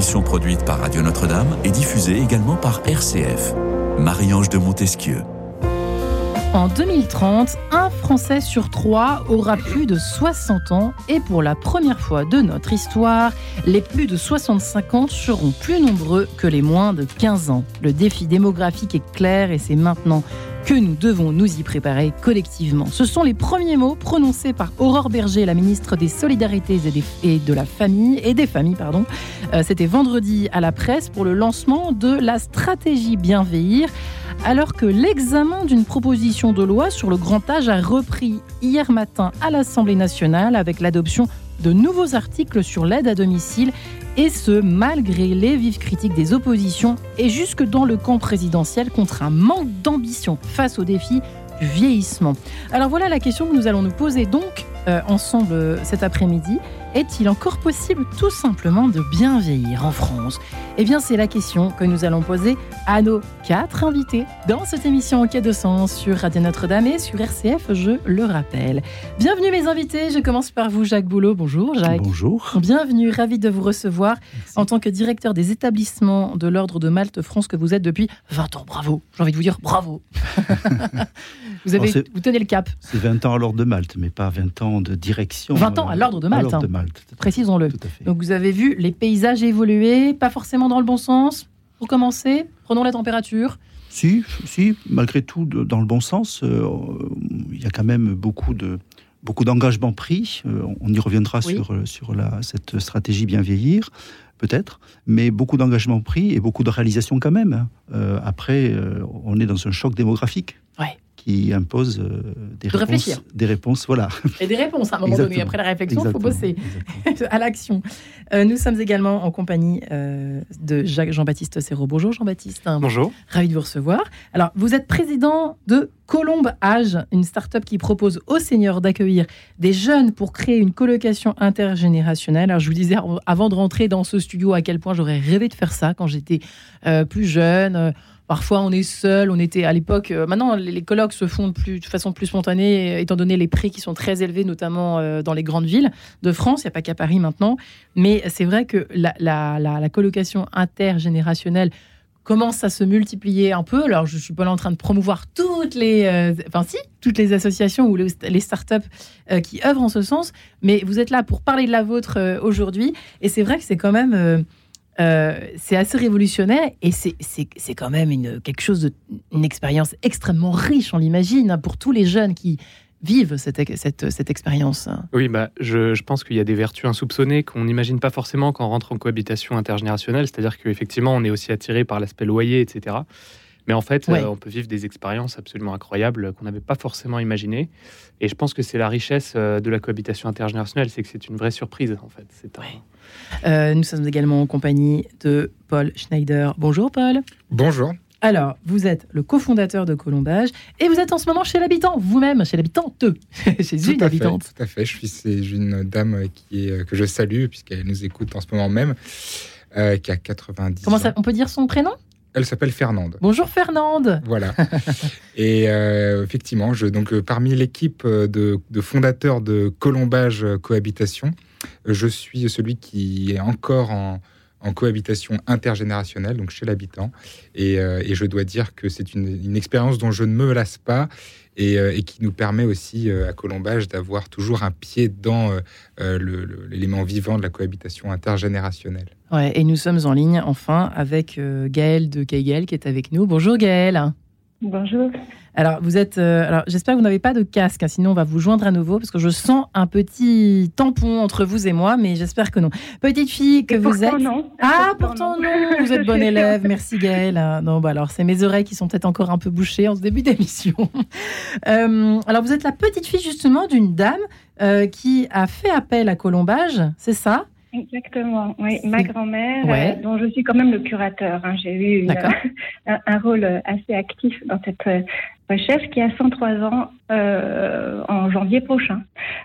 produite par Radio Notre-Dame et diffusée également par RCF. Marie-Ange de Montesquieu. En 2030, un Français sur trois aura plus de 60 ans et pour la première fois de notre histoire, les plus de 65 ans seront plus nombreux que les moins de 15 ans. Le défi démographique est clair et c'est maintenant que nous devons nous y préparer collectivement. Ce sont les premiers mots prononcés par Aurore Berger, la ministre des Solidarités et, de la Famille et des familles. Euh, c'était vendredi à la presse pour le lancement de la stratégie Bien vieillir alors que l'examen d'une proposition de loi sur le grand âge a repris hier matin à l'Assemblée nationale avec l'adoption de nouveaux articles sur l'aide à domicile, et ce, malgré les vives critiques des oppositions et jusque dans le camp présidentiel contre un manque d'ambition face aux défis du vieillissement. Alors voilà la question que nous allons nous poser donc euh, ensemble euh, cet après-midi. Est-il encore possible tout simplement de bien vieillir en France? Eh bien, c'est la question que nous allons poser à nos quatre invités dans cette émission En quai de sens sur Radio Notre-Dame et sur RCF, je le rappelle. Bienvenue mes invités, je commence par vous Jacques Boulot. Bonjour Jacques. Bonjour. Bienvenue, ravi de vous recevoir en tant que directeur des établissements de l'Ordre de Malte France que vous êtes depuis 20 ans. Bravo, j'ai envie de vous dire bravo. vous, avez, vous tenez le cap. C'est 20 ans à l'Ordre de Malte, mais pas 20 ans de direction. 20 ans à l'Ordre de Malte. Hein. Précisons-le. Donc vous avez vu les paysages évoluer, pas forcément dans le bon sens. Pour commencer, prenons la température. Si, si, malgré tout, dans le bon sens, euh, il y a quand même beaucoup de beaucoup d'engagements pris. Euh, on y reviendra sur, euh, sur la, cette stratégie bien vieillir, peut-être, mais beaucoup d'engagements pris et beaucoup de réalisations quand même. après, on est dans un choc démographique. Ouais qui impose euh, des, réponses, des réponses. Voilà. Et des réponses à un moment donné. Après la réflexion, il faut bosser à l'action. Euh, nous sommes également en compagnie euh, de Jacques Jean-Baptiste Serrault. Bonjour Jean-Baptiste. Bonjour. Ravi de vous recevoir. Alors, vous êtes président de Colombe Âge, une start-up qui propose aux seniors d'accueillir des jeunes pour créer une colocation intergénérationnelle. Alors, je vous disais avant de rentrer dans ce studio à quel point j'aurais rêvé de faire ça quand j'étais plus jeune Parfois, on est seul. On était à l'époque. Euh, maintenant, les, colloques se font de, plus, de, façon plus spontanée, étant donné les prix qui sont très élevés, notamment euh, dans les grandes villes de France. Il n'y a pas qu'à Paris maintenant. Mais c'est vrai que la, colocation intergénérationnelle commence à se multiplier un peu. Alors, je suis pas là en train de promouvoir toutes les, euh, enfin si, toutes les associations ou les, les startups qui œuvrent en ce sens, mais vous êtes là pour parler de la vôtre aujourd'hui. Et c'est vrai que c'est quand même euh, c'est assez révolutionnaire et c'est quand même une, quelque chose de, une expérience extrêmement riche, on l'imagine, hein, pour tous les jeunes qui vivent cette, cette, cette expérience. Oui, bah, je, je pense qu'il y a des vertus insoupçonnées qu'on n'imagine pas forcément quand on rentre en cohabitation intergénérationnelle, c'est-à-dire qu'effectivement, on est aussi attiré par l'aspect loyer, etc. Mais en fait, euh, on peut vivre des expériences absolument incroyables qu'on n'avait pas forcément imaginées. Et je pense que c'est la richesse euh, de la cohabitation intergénérationnelle, c'est que c'est une vraie surprise, en fait. C'est euh, nous sommes également en compagnie de Paul Schneider. Bonjour Paul. Bonjour. Alors, vous êtes le cofondateur de Colombage et vous êtes en ce moment chez l'habitant, vous-même, chez l'habitante, chez tout une habitante. tout à fait, je suis une dame qui est, que je salue puisqu'elle nous écoute en ce moment même, euh, qui a 90 Comment ça, on peut dire son prénom? Elle s'appelle Fernande. Bonjour Fernande. Voilà. Et euh, effectivement, je, donc, parmi l'équipe de, de, fondateurs de Colombage Cohabitation, je suis celui qui est encore en, cohabitation intergénérationnelle, donc chez l'habitant. Et, euh, je dois dire que c'est une, expérience dont je ne me lasse pas et, euh, qui nous permet aussi euh, à Colombage d'avoir toujours un pied dans l'élément vivant de la cohabitation intergénérationnelle. Ouais, et nous sommes en ligne enfin avec Gaëlle de Kegel qui est avec nous. Bonjour Gaëlle. Bonjour. Alors, vous êtes. Euh, alors, j'espère que vous n'avez pas de casque, hein, sinon on va vous joindre à nouveau parce que je sens un petit tampon entre vous et moi, mais j'espère que non. Petite fille que vous êtes. Non. Ah, pourtant, non. Vous êtes bonne élève. Merci Gaëlle. Non, bah alors c'est mes oreilles qui sont peut-être encore un peu bouchées en ce début d'émission. Euh, alors, vous êtes la petite fille justement d'une dame euh, qui a fait appel à Colombage, c'est ça? Exactement, oui. Ma grand-mère, euh, dont je suis quand même le curateur. Hein. J'ai eu un, rôle assez actif dans cette euh, recherche qui a 103 ans euh, en janvier prochain.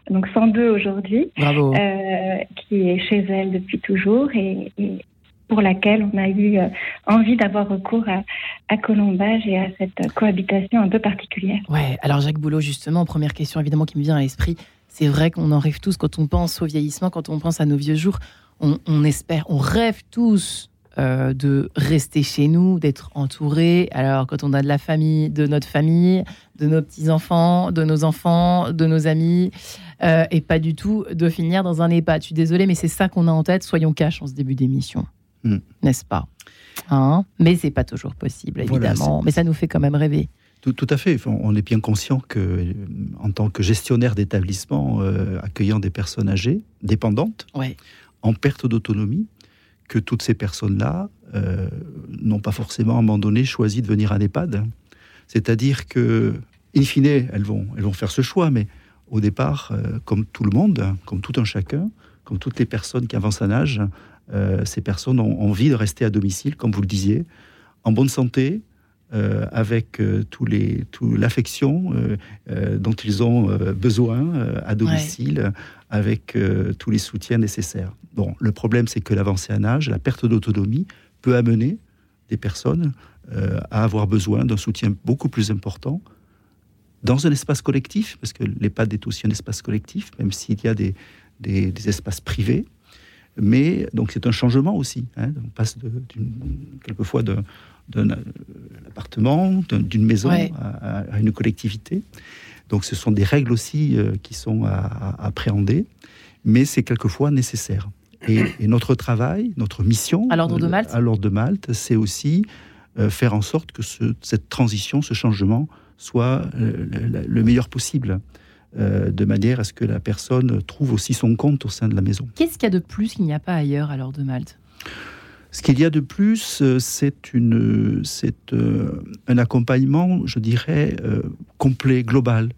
Donc 102 aujourd'hui. Qui est chez elle depuis toujours et, pour laquelle on a eu envie d'avoir recours à, à, Colombage et à cette cohabitation un peu particulière. Ouais, alors Jacques Boulot, justement, première question évidemment qui me vient à l'esprit, c'est vrai qu'on en rêve tous quand on pense au vieillissement, quand on pense à nos vieux jours. on, espère, on rêve tous euh, de rester chez nous, d'être entouré. Alors, quand on a de la famille, de notre famille, de nos petits-enfants, de nos enfants, de nos amis, euh, et pas du tout de finir dans un EHPAD. Je suis désolée, mais c'est ça qu'on a en tête. Soyons cash en ce début d'émission. Hmm. N'est-ce pas? Hein? Mais c'est pas toujours possible, évidemment. mais ça nous fait quand même rêver. Tout, à fait. On est bien conscient que, en tant que gestionnaire d'établissement euh, accueillant des personnes âgées, dépendantes, en perte d'autonomie, que toutes ces personnes-là euh, n'ont pas forcément à un moment donné choisi de venir à EHPAD. C'est-à-dire que, in fine, elles vont, elles vont faire ce choix, mais au départ, euh, comme tout le monde, comme tout un chacun, comme toutes les personnes qui avancent en âge, ces personnes ont envie de rester à domicile, comme vous le disiez, en bonne santé, euh, avec euh, tous les, tout l'affection euh, dont ils ont besoin à domicile, avec tous les soutiens nécessaires. Bon, le problème, c'est que l'avancée en âge, la perte d'autonomie, peut amener des personnes à avoir besoin d'un soutien beaucoup plus important dans un espace collectif, parce que l'EHPAD est aussi un espace collectif, même s'il y a des, des, espaces privés. Mais donc c'est un changement aussi. Hein. on passe de, quelquefois de, d'un appartement, d'une maison à, une collectivité. Donc ce sont des règles aussi euh, qui sont à, appréhender, mais c'est quelquefois nécessaire. Et, notre travail, notre mission à l'ordre de Malte, à l'ordre de Malte, c'est aussi euh, faire en sorte que cette transition, ce changement, soit euh, le, meilleur possible. de manière à ce que la personne trouve aussi son compte au sein de la maison. Qu'est-ce qu'il y a de plus qu'il n'y a pas ailleurs à l'ordre de Malte? Ce qu'il y a de plus, euh, c'est euh, un accompagnement, je dirais, euh, complet, global.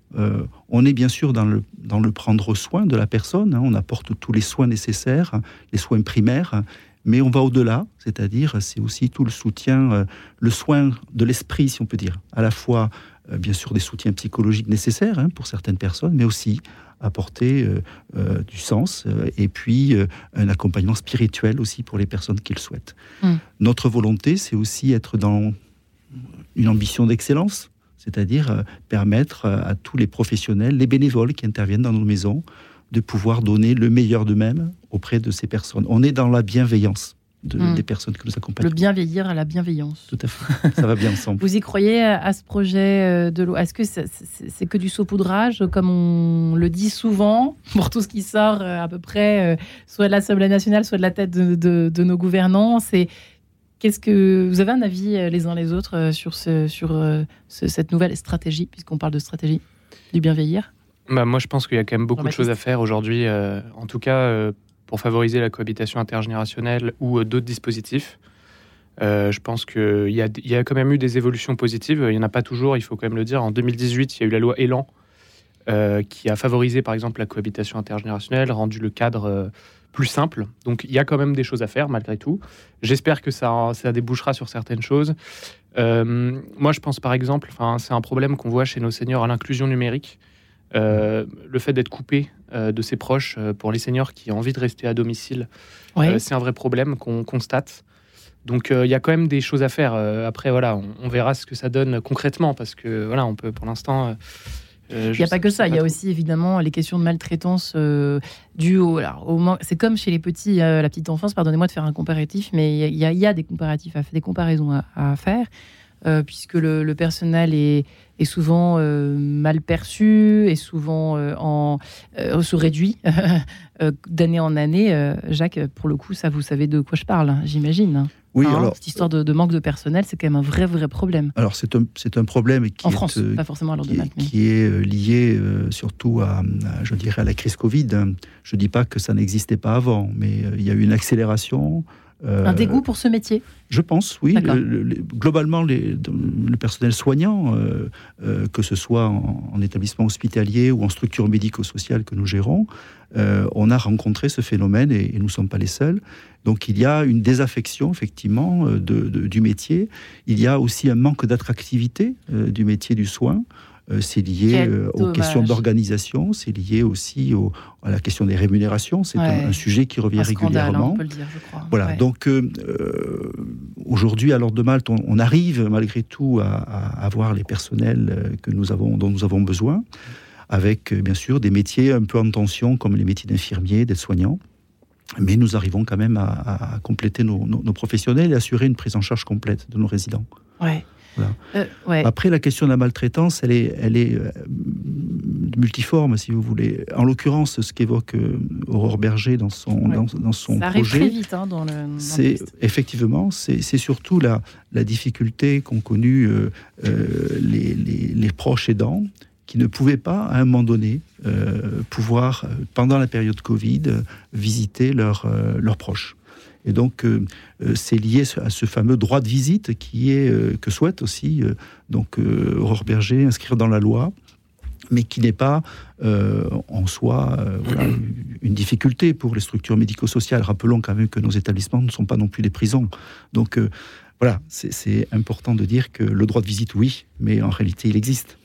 on est bien sûr dans le, dans le prendre soin de la personne. Hein. on apporte tous les soins nécessaires, les soins primaires, mais on va au-delà, c'est-à-dire c'est aussi tout le soutien, le soin de l'esprit, si on peut dire, à la fois bien sûr des soutiens psychologiques nécessaires hein, pour certaines personnes, mais aussi apporter euh, euh, du sens euh, et puis un accompagnement spirituel aussi pour les personnes qui le souhaitent. Mm. Notre volonté, c'est aussi être dans une ambition d'excellence, c'est-à-dire permettre à tous les professionnels, les bénévoles qui interviennent dans nos maisons, de pouvoir donner le meilleur d'eux-mêmes auprès de ces personnes. On est dans la bienveillance. Hmm. des personnes que nous accompagnons. Le bien vieillir à la bienveillance. Tout à fait, ça va bien ensemble. Vous y croyez à ce projet euh, de l'eau? Est-ce que c'est que du saupoudrage, comme on le dit souvent, pour tout ce qui sort euh, à peu près, euh, soit de l'Assemblée nationale, soit de la tête de, nos gouvernants? C'est Qu'est-ce que vous avez un avis les uns les autres sur, ce, sur cette nouvelle stratégie, puisqu'on parle de stratégie du bien vieillir? Bah, moi, je pense qu'il y a quand même beaucoup de choses à faire aujourd'hui. en tout cas, pour favoriser la cohabitation intergénérationnelle ou euh, d'autres dispositifs. Euh, je pense qu'il y, a quand même eu des évolutions positives. Il n'y en a pas toujours, il faut quand même le dire. En 2018, il y a eu la loi Elan euh, qui a favorisé par exemple la cohabitation intergénérationnelle, rendu le cadre plus simple. Donc il y a quand même des choses à faire malgré tout. J'espère que ça, ça débouchera sur certaines choses. moi, je pense par exemple, c'est un problème qu'on voit chez nos seniors à l'inclusion numérique. Le fait d'être coupé euh, de ses proches euh, pour les seniors qui ont envie de rester à domicile. Euh, c'est un vrai problème qu'on constate. Donc il y a quand même des choses à faire. après, voilà, on, verra ce que ça donne concrètement parce que voilà, on peut pour l'instant. il n'y a pas que ça, il y a aussi évidemment les questions de maltraitance dues au. c'est comme chez les petits, la petite enfance, pardonnez-moi de faire un comparatif, mais il y, a des comparatifs, à, des comparaisons à, faire, puisque le, personnel est, est souvent euh, mal perçu, et souvent euh, en, euh, se réduit d'année en année. Jacques, pour le coup, ça, vous savez de quoi je parle, hein, j'imagine. Oui, hein, alors, cette histoire de, manque de personnel, c'est quand même un vrai, vrai problème. Alors, c'est un, un problème qui en France, pas forcément à qui, qui est lié surtout à, je dirais, à la crise Covid. Je ne dis pas que ça n'existait pas avant, mais il y a eu une accélération. Un dégoût pour ce métier? je pense, oui. globalement, les, le personnel soignant, euh, euh, que ce soit en, établissement hospitalier ou en structure médico-sociale que nous gérons, euh, on a rencontré ce phénomène et, nous ne sommes pas les seuls. Donc il y a une désaffection, effectivement, de, du métier. Il y a aussi un manque d'attractivité du métier du soin. Euh, c'est lié euh, aux questions d'organisation, c'est lié aussi à la question des rémunérations. C'est un, sujet qui revient régulièrement. on peut le dire, je crois. Voilà. Donc euh, aujourd'hui, à l'ordre de Malte, on, arrive malgré tout à, avoir les personnels que nous avons, dont nous avons besoin, avec bien sûr des métiers un peu en tension, comme les métiers d'infirmiers, d'aides-soignants. mais nous arrivons quand même à, compléter nos, professionnels et assurer une prise en charge complète de nos résidents. Ouais. Euh, Après, la question de la maltraitance, elle est, elle est euh, multiforme, si vous voulez. En l'occurrence, ce qu'évoque euh, Aurore Berger dans son, dans, son Ça projet, très vite hein, dans le. C'est effectivement, c'est surtout la, la difficulté qu'ont connue les, les, les, proches aidants qui ne pouvaient pas, à un moment donné, pouvoir, pendant la période Covid, visiter leurs leurs proches. Et donc, euh, euh, c'est lié à ce fameux droit de visite euh, que souhaite aussi donc, Aurore Berger inscrire dans la loi mais qui n'est pas en soi une difficulté pour les structures médico-sociales. Rappelons quand même que nos établissements ne sont pas non plus des prisons. Donc voilà, c'est important de dire que le droit de visite, oui, mais en réalité, il existe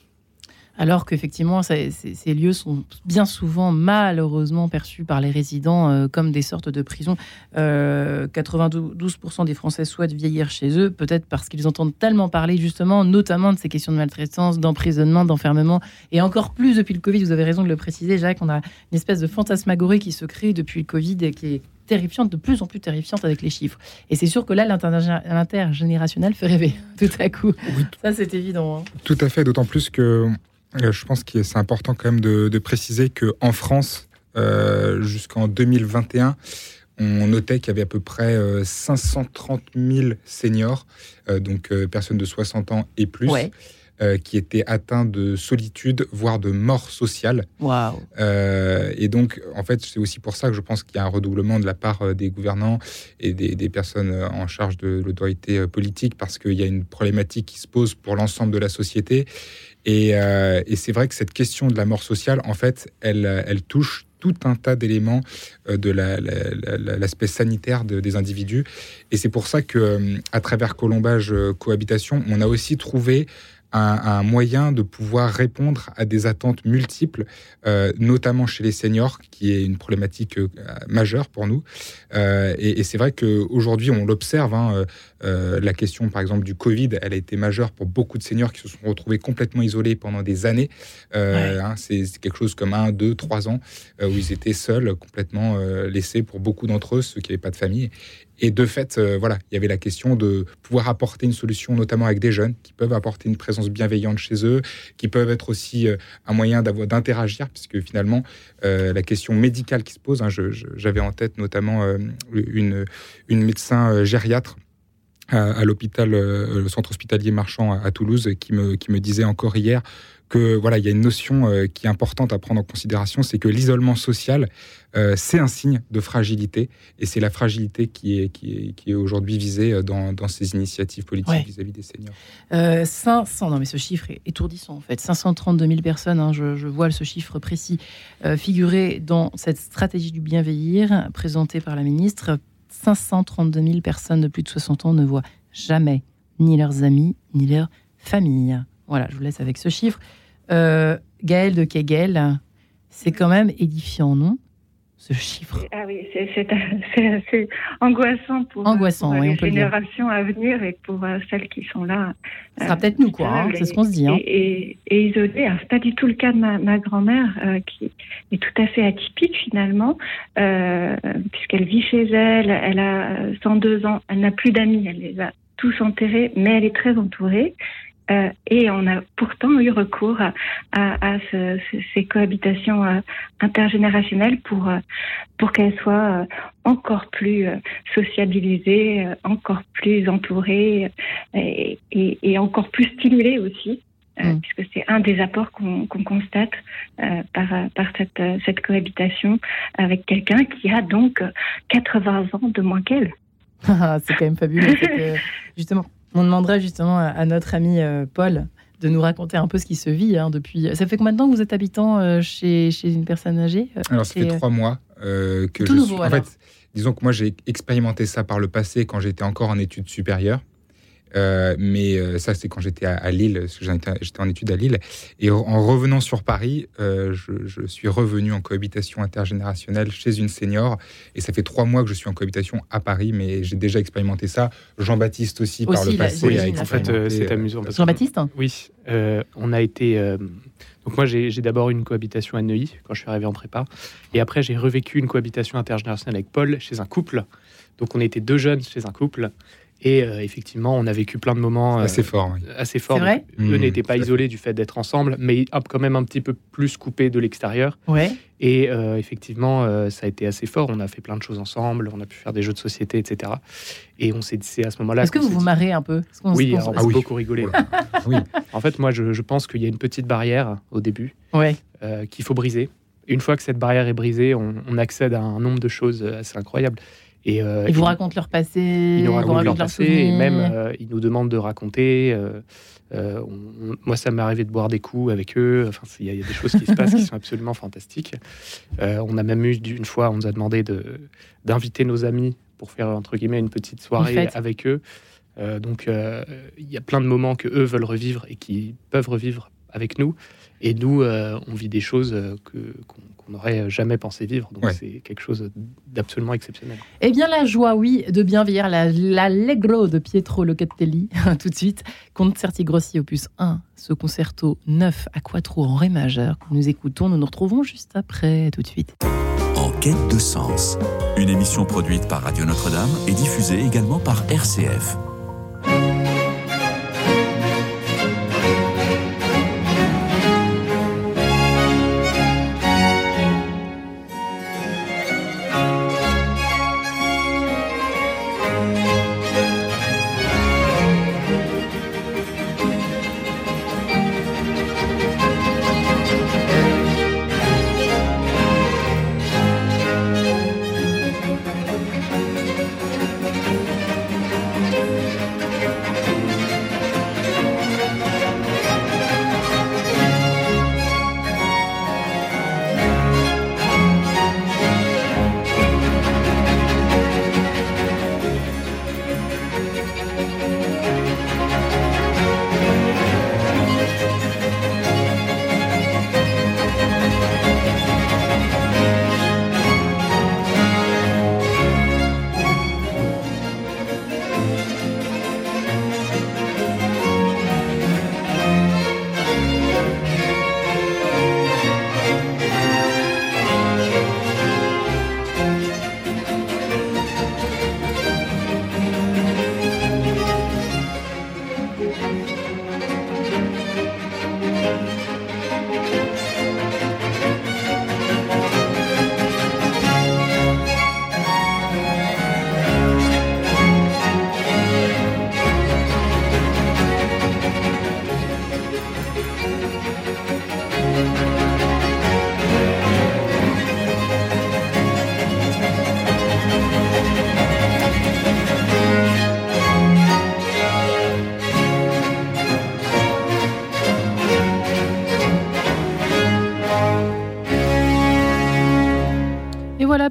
alors qu'effectivement, ces, lieux sont bien souvent malheureusement perçus par les résidents euh, comme des sortes de prisons. 92% euh, des Français souhaitent vieillir chez eux, peut-être parce qu'ils entendent tellement parler justement, notamment de ces questions de maltraitance, d'emprisonnement, d'enfermement, et encore plus depuis le Covid, vous avez raison de le préciser, Jacques, on a une espèce de fantasmagorie qui se crée depuis le Covid et qui est terrifiante, de plus en plus terrifiante avec les chiffres. Et c'est sûr que là, l'intergénérationnel fait rêver tout à coup. Ça, c'est évident. Hein. Tout à fait, d'autant plus que je pense que c'est important quand même de, préciser qu'en France, euh, jusqu'en 2021, on notait qu'il y avait à peu près 530 euh, 000 seniors, donc personnes de 60 ans et plus, qui étaient atteints de solitude, voire de mort sociale. Wow. et donc, en fait, c'est aussi pour ça que je pense qu'il y a un redoublement de la part des gouvernants et des, des personnes en charge de l'autorité politique, parce qu'il y a une problématique qui se pose pour l'ensemble de la société. Euh, et, c'est vrai que cette question de la mort sociale, en fait, elle, elle touche tout un tas d'éléments euh, de l'aspect sanitaire des individus. Et c'est pour ça que, euh, à travers Colombage Cohabitation, on a aussi trouvé un, moyen de pouvoir répondre à des attentes multiples, euh, notamment chez les seniors, qui est une problématique euh, majeure pour nous. Euh, et, c'est vrai qu'aujourd'hui, on l'observe. Hein, la question, par exemple, du Covid, elle a été majeure pour beaucoup de seniors qui se sont retrouvés complètement isolés pendant des années. Hein, c'est quelque chose comme un, deux, trois ans où ils étaient seuls, complètement laissés pour beaucoup d'entre eux, ceux qui n'avaient pas de famille. Et de fait, euh, voilà, il y avait la question de pouvoir apporter une solution, notamment avec des jeunes qui peuvent apporter une présence bienveillante chez eux, qui peuvent être aussi euh, un moyen d'interagir, puisque finalement, euh, la question médicale qui se pose, hein, j'avais en tête notamment une, médecin gériatre à, l'hôpital, le centre hospitalier marchand à, Toulouse, qui me, qui me disait encore hier que voilà, il y a une notion euh, qui est importante à prendre en considération, c'est que l'isolement social, euh, c'est un signe de fragilité, et c'est la fragilité qui est, qui est, qui est aujourd'hui visée euh, dans, dans, ces initiatives politiques vis-à-vis des seniors. 500, non mais ce chiffre est étourdissant en fait, 532 000 personnes, hein, je, je, vois ce chiffre précis, figurer dans cette stratégie du bien vieillir présentée par la ministre. 532 000 personnes de plus de 60 ans ne voient jamais ni leurs amis, ni leur famille. Voilà, je vous laisse avec ce chiffre. Euh, Gaël de Kegel, c'est quand même édifiant, non ce chiffre? Ah oui, c'est assez angoissant pour, angoissant, les générations à venir et pour euh, celles qui sont là. Ce sera peut-être nous, quoi, hein, c'est ce qu'on se dit. Hein. Et, et, isolées. Ce n'est pas du tout le cas de ma, grand-mère, euh, qui est tout à fait atypique finalement, puisqu'elle vit chez elle, elle a 102 ans, elle n'a plus d'amis, elle les a tous enterrés, mais elle est très entourée. Euh, et on a pourtant eu recours à, ces cohabitations euh, intergénérationnelles pour, euh, pour qu'elles soient encore plus sociabilisées, encore plus entourées et, et, encore plus stimulées aussi. Mm. puisque c'est un des apports qu'on constate par, par cette, cette cohabitation avec quelqu'un qui a donc 80 ans de moins qu'elle. c'est quand même fabuleux. justement, on demanderait justement à, notre ami euh, Paul de nous raconter un peu ce qui se vit hein, depuis. Ça fait combien de temps que vous êtes habitant euh, chez, chez, une personne âgée euh, Alors, ça fait trois mois que tout je nouveau, En fait, disons que moi, j'ai expérimenté ça par le passé quand j'étais encore en études supérieures. Euh, mais euh, ça, c'est quand j'étais à, Lille, j'étais en études à Lille. Et en revenant sur Paris, euh, je, suis revenu en cohabitation intergénérationnelle chez une senior. Et ça fait trois mois que je suis en cohabitation à Paris, mais j'ai déjà expérimenté ça. Jean-Baptiste aussi, par le passé. en fait, c'est amusant. Jean-Baptiste Oui, on a été Donc moi, j'ai d'abord une cohabitation à Neuilly quand je suis arrivé en prépa. Et après, j'ai revécu une cohabitation intergénérationnelle avec Paul chez un couple. Donc on était deux jeunes chez un couple. Et euh, effectivement, on a vécu plein de moments euh, assez forts. Assez forts. Vrai eux mmh, n'étaient pas isolés du fait d'être ensemble, mais quand même un petit peu plus coupés de l'extérieur. Ouais. Et euh, effectivement, ça a été assez fort. On a fait plein de choses ensemble. On a pu faire des jeux de société, etc. Et on s'est c'est à ce moment-là. Est-ce que vous vous marrez un peu? Oui, on a ah beaucoup rigolé. oui. En fait, moi, je, je pense qu'il y a une petite barrière au début ouais. qu'il faut briser. Une fois que cette barrière est brisée, on, on accède à un nombre de choses assez incroyables. Et, euh, ils vous racontent leur passé, ils nous racontent leur passé, et même euh, ils nous demandent de raconter. Euh, moi, ça m'est arrivé de boire des coups avec eux. Enfin, il y, a des choses qui se passent qui sont absolument fantastiques. on a même eu une fois, on nous a demandé d'inviter nos amis pour faire entre guillemets une petite soirée avec eux. donc, il y a plein de moments que eux veulent revivre et qui peuvent revivre avec nous. Et nous, on vit des choses que on n'aurait jamais pensé vivre. Donc c'est quelque chose d'absolument exceptionnel. Eh bien la joie, oui, de bien vieillir, l'allegro de Pietro Locatelli, tout de suite, Concerti Grossi opus 1, ce concerto 9 à quattro en ré majeur que nous écoutons, nous nous retrouvons juste après, tout de suite. En quête de sens, une émission produite par Radio Notre-Dame et diffusée également par RCF.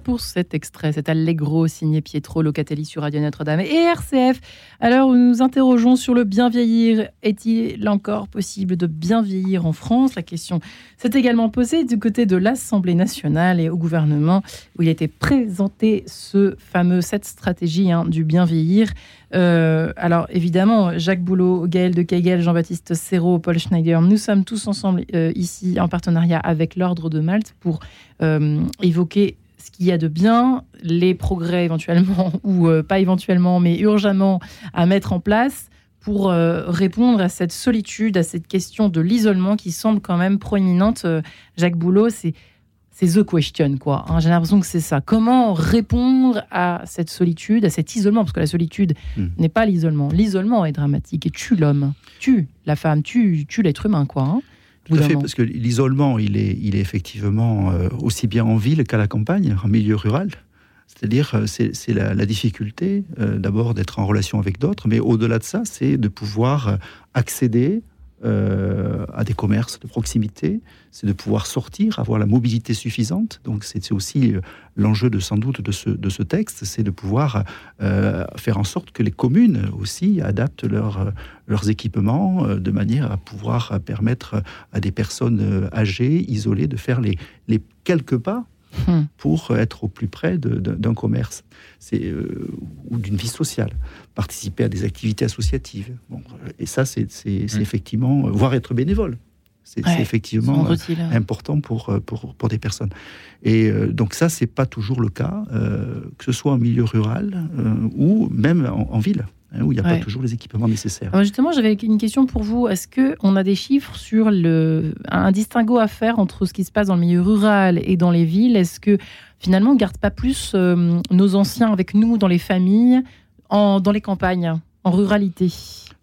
Pour cet extrait, cet allegro signé Pietro Locatelli sur Radio Notre-Dame et RCF. Alors, nous nous interrogeons sur le bien vieillir. Est-il encore possible de bien vieillir en France? La question s'est également posée du côté de l'Assemblée nationale et au gouvernement, où il a été présenté ce fameux, cette stratégie hein, du bien vieillir. Euh, alors évidemment, Jacques Boulot, Gaël de Kegel, Jean-Baptiste Serrault, Paul Schneider, nous sommes tous ensemble euh, ici en partenariat avec l'Ordre de Malte pour euh, évoquer ce qu'il y a de bien, les progrès éventuellement, ou euh, pas éventuellement, mais urgemment à mettre en place pour euh, répondre à cette solitude, à cette question de l'isolement qui semble quand même proéminente. Euh, Jacques Boulot, c'est the question, quoi. Hein. J'ai l'impression que c'est ça. Comment répondre à cette solitude, à cet isolement? Parce que la solitude hmm. n'est pas l'isolement. L'isolement est dramatique et tue l'homme, tue la femme, tue, tue l'être humain, quoi. Hein. Tout à fait, parce que l'isolement, il est, il est effectivement euh, aussi bien en ville qu'à la campagne, en milieu rural. C'est-à-dire, euh, c'est la, difficulté euh, d'abord d'être en relation avec d'autres, mais au-delà de ça, c'est de pouvoir accéder euh, à des commerces de proximité, c'est de pouvoir sortir, avoir la mobilité suffisante. Donc c'est aussi euh, l'enjeu de sans doute de ce, de ce texte, c'est de pouvoir euh, faire en sorte que les communes aussi adaptent leur, leurs équipements de manière à pouvoir permettre à des personnes âgées, isolées, de faire les, les quelques pas Hmm. pour être au plus près d'un commerce euh, ou d'une vie sociale, participer à des activités associatives. et ça, c'est hmm. effectivement, euh, voire être bénévole. C'est effectivement important pour, pour, pour, des personnes. Et donc ça, c'est pas toujours le cas, que ce soit en milieu rural ou même en ville. Hein, où il n'y a pas toujours les équipements nécessaires. justement, j'avais une question pour vous. Est-ce qu'on a des chiffres sur le, un distinguo à faire entre ce qui se passe dans le milieu rural et dans les villes? Est-ce que finalement, on ne garde pas plus euh, nos anciens avec nous dans les familles, en, dans les campagnes, en ruralité?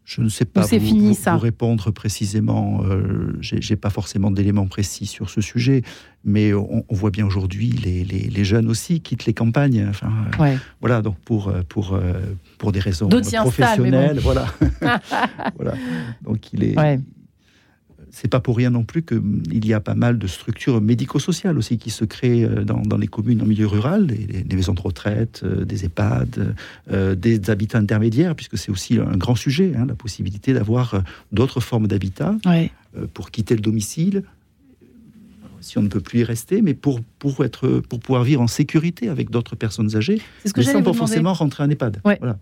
Je ne sais pas vous, fini, ça. répondre précisément. Euh, je J'ai pas forcément d'éléments précis sur ce sujet, mais on, voit bien aujourd'hui les, les, jeunes aussi quittent les campagnes. Enfin, euh, voilà, donc pour pour euh, pour des raisons professionnelles, voilà, voilà. Donc il est c'est pas pour rien non plus qu'il y a pas mal de structures médico-sociales aussi qui se créent euh, dans, les communes en milieu rural, des maisons de retraite, euh, des EHPAD, euh, des habitats intermédiaires, puisque c'est aussi un grand sujet, hein, la possibilité d'avoir d'autres formes d'habitat pour quitter le domicile, si on ne peut plus y rester, mais pour, pour, être, pour pouvoir vivre en sécurité avec d'autres personnes âgées, ce que mais sans pas forcément rentrer en EHPAD. Voilà.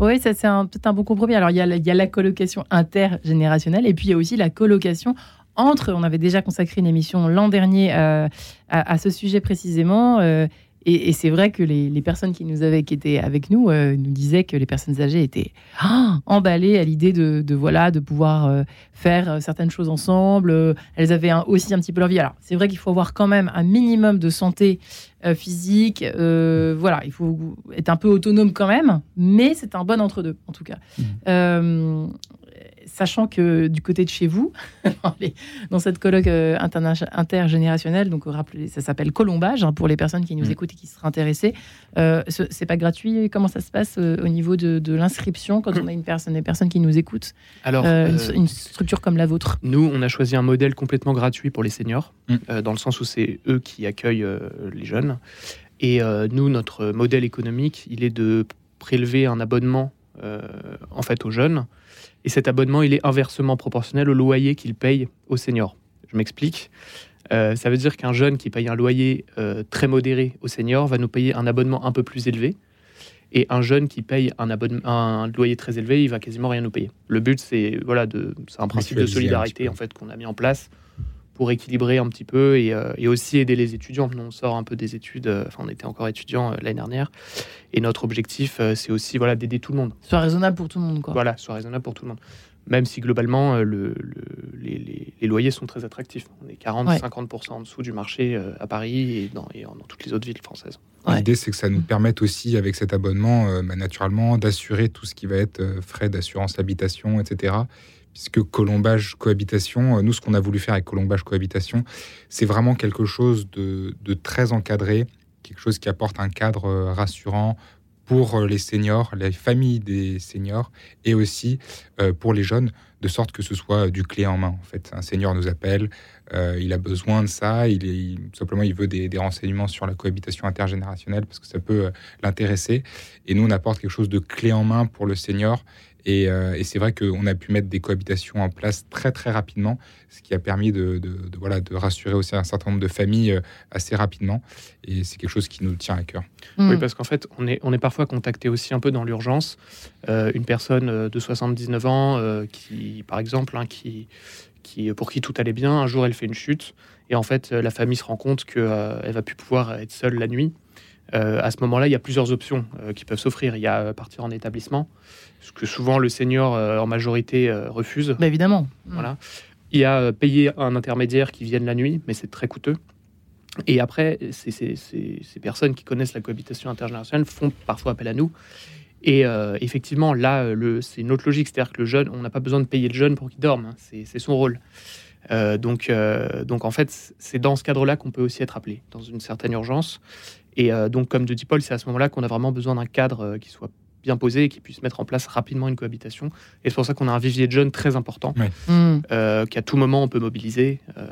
Oui, ça c'est peut-être un bon compromis. Alors il y, a, la colocation intergénérationnelle et puis il y a aussi la colocation entre. On avait déjà consacré une émission l'an dernier euh, à, ce sujet précisément. Euh, et, c'est vrai que les, personnes qui nous avaient, qui étaient avec nous, euh, nous disaient que les personnes âgées étaient ah, emballées à l'idée de, voilà, de pouvoir euh, faire euh, certaines choses ensemble. elles avaient aussi un petit peu leur vie. Alors, c'est vrai qu'il faut avoir quand même un minimum de santé physique. voilà, il faut être un peu autonome quand même, mais c'est un bon entre-deux, en tout cas. Mmh sachant que du côté de chez vous, dans cette colloque euh, intergénérationnelle, donc rappelez, ça s'appelle Colombage hein, pour les personnes qui nous mm. écoutent et qui seraient intéressées. Euh, c'est pas gratuit? Comment ça se passe euh, au niveau de, l'inscription quand on a une personne, des personnes qui nous écoutent Alors, une, structure comme la vôtre? Nous, on a choisi un modèle complètement gratuit pour les seniors, mm. dans le sens où c'est eux qui accueillent les jeunes. Et nous, notre modèle économique, il est de prélever un abonnement en fait aux jeunes et cet abonnement, il est inversement proportionnel au loyer qu'il paye aux seniors. Je m'explique. Euh, ça veut dire qu'un jeune qui paye un loyer euh, très modéré aux seniors va nous payer un abonnement un peu plus élevé. Et un jeune qui paye un, un loyer très élevé, il va quasiment rien nous payer. Le but, c'est voilà, c'est un principe de solidarité en fait qu'on a mis en place pour équilibrer un petit peu euh, et, aussi aider les étudiants. Nous, on sort un peu des études, euh, enfin, on était encore étudiants euh, l'année dernière, et notre objectif, c'est aussi voilà, d'aider tout le monde. Soit raisonnable pour tout le monde, quoi. Voilà, soit raisonnable pour tout le monde. Même si globalement, le, les, loyers sont très attractifs. On est 40-50% en dessous du marché à Paris et dans, et dans, toutes les autres villes françaises. L'idée, c'est que ça nous permette aussi, avec cet abonnement, bah, naturellement, d'assurer tout ce qui va être frais d'assurance habitation, etc puisque colombage cohabitation, euh, nous ce qu'on a voulu faire avec colombage cohabitation, c'est vraiment quelque chose de, très encadré, quelque chose qui apporte un cadre euh, rassurant pour euh, les seniors, les familles des seniors et aussi pour les jeunes, de sorte que ce soit du clé en main. En fait, un senior nous appelle, il a besoin de ça, il est simplement il veut des, renseignements sur la cohabitation intergénérationnelle parce que ça peut l'intéresser. Et nous on apporte quelque chose de clé en main pour le senior euh, et, c'est vrai qu'on a pu mettre des cohabitations en place très très rapidement, ce qui a permis de, voilà, de rassurer aussi un certain nombre de familles euh, assez rapidement. Et c'est quelque chose qui nous tient à cœur. Oui, mm. parce qu'en fait, on est, on est parfois contacté aussi un peu dans l'urgence. Euh, une personne de 79 ans qui, par exemple, hein, qui, qui, pour qui tout allait bien, un jour elle fait une chute. Et en fait, la famille se rend compte qu'elle elle va plus pouvoir être seule la nuit. À ce moment-là, il y a plusieurs options qui peuvent s'offrir. Il y a partir en établissement, ce que souvent le senior euh, en majorité euh, refuse. Bah, évidemment. Voilà. Il y a euh, payer un intermédiaire qui vienne la nuit, mais c'est très coûteux. Et après, ces, personnes qui connaissent la cohabitation intergénérationnelle font parfois appel à nous. Et effectivement, là, c'est une autre logique. C'est-à-dire que le jeune, on n'a pas besoin de payer le jeune pour qu'il dorme. Hein. C'est son rôle. donc, donc, en fait, c'est dans ce cadre-là qu'on peut aussi être appelé, dans une certaine urgence. Et donc, comme de dit Paul, c'est à ce moment-là qu'on a vraiment besoin d'un cadre qui soit bien posé et qui puisse mettre en place rapidement une cohabitation. Et c'est pour ça qu'on a un vivier de jeunes très important, mm. euh, qu'à tout moment on peut mobiliser euh,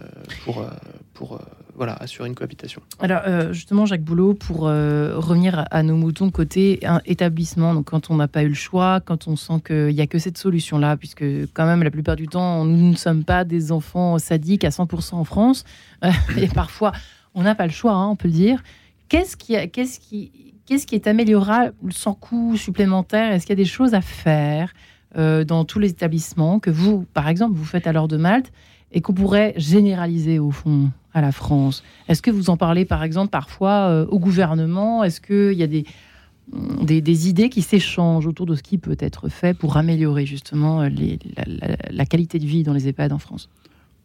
pour, euh, pour voilà, assurer une cohabitation. Alors justement, Jacques Boulot, pour revenir à nos moutons côté établissement, donc quand on n'a pas eu le choix, quand on sent qu'il n'y a que cette solution-là, puisque quand même la plupart du temps, nous ne sommes pas des enfants sadiques à 100% en France, et parfois on n'a pas le choix, hein, on peut le dire. Qu'est-ce qui, est améliorable sans coût supplémentaire? Est-ce qu'il y a des choses à faire euh, dans tous les établissements que vous, par exemple, vous faites à l'heure de Malte et qu'on pourrait généraliser au fond à la France? Est-ce que vous en parlez par exemple parfois euh, au gouvernement? Est-ce qu'il y a des, idées qui s'échangent autour de ce qui peut être fait pour améliorer justement les, la, qualité de vie dans les EHPAD en France?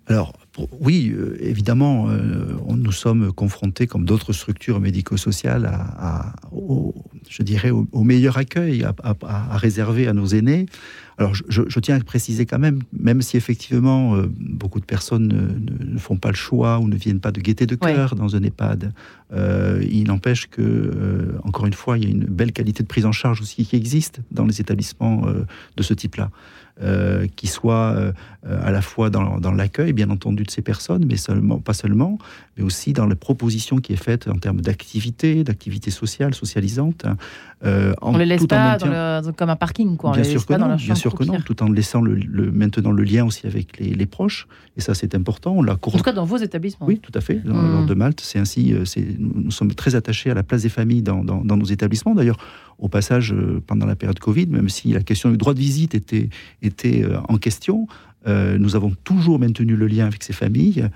Alors, oui, euh, évidemment, euh, nous sommes confrontés, comme d'autres structures médico-sociales, à, je dirais, au, meilleur accueil à, réserver à nos aînés. Alors, je, tiens à préciser quand même, même si effectivement euh, beaucoup de personnes ne, font pas le choix ou ne viennent pas de gaieté de cœur dans un EHPAD, il n'empêche que, encore une fois, il y a une belle qualité de prise en charge aussi qui existe dans les établissements de ce type-là. Euh, qui soit euh, à la fois dans, dans l'accueil, bien entendu, de ces personnes, mais seulement, pas seulement, mais aussi dans la proposition qui est faite en termes d'activité, d'activité sociale, socialisante. Hein, euh, on ne les laisse pas comme un parking, quoi. bien sûr que non, bien sûr que non, tout en laissant le, maintenant le lien aussi avec les, proches, et ça c'est important. On l'a en tout cas dans vos établissements. Oui, tout à fait. Dans, mmh. de Malte, c'est ainsi. Nous, sommes très attachés à la place des familles dans, dans, dans nos établissements. D'ailleurs, au passage, pendant la période Covid, même si la question du droit de visite était, était euh, en question, euh, nous avons toujours maintenu le lien avec ces familles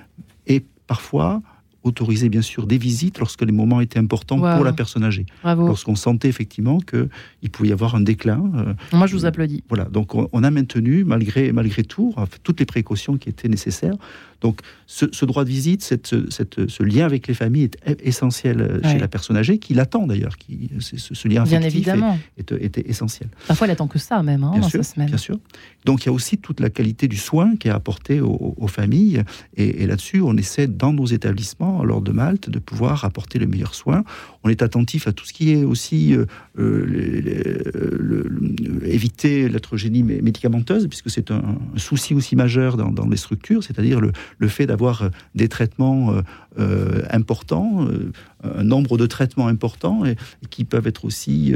et parfois autorisé bien sûr des visites lorsque les moments étaient importants pour la personne âgée. Lorsqu'on sentait effectivement qu'il pouvait y avoir un déclin. Euh, Moi, je vous applaudis. Voilà, donc on, a maintenu, malgré, malgré tout, toutes les précautions qui étaient nécessaires. Donc, ce, droit de visite, cette, ce lien avec les familles est essentiel euh, chez la personne âgée, qui l'attend d'ailleurs. Qui, ce, lien Bien évidemment. Est, essentiel. Parfois, elle attend que ça même hein, bien dans sûr, semaine. Bien sûr. Donc, il y a aussi toute la qualité du soin qui est apporté aux, familles. Et, là-dessus, on essaie, dans nos établissements, lors de Malte, de pouvoir apporter le meilleur soin. On est attentif à tout ce qui est aussi euh, euh, éviter l'atrogénie médicamenteuse, puisque c'est un, souci aussi majeur dans, les structures, c'est-à-dire le, fait d'avoir euh, des traitements euh, euh, importants, un nombre de traitements importants, et, qui peuvent être aussi,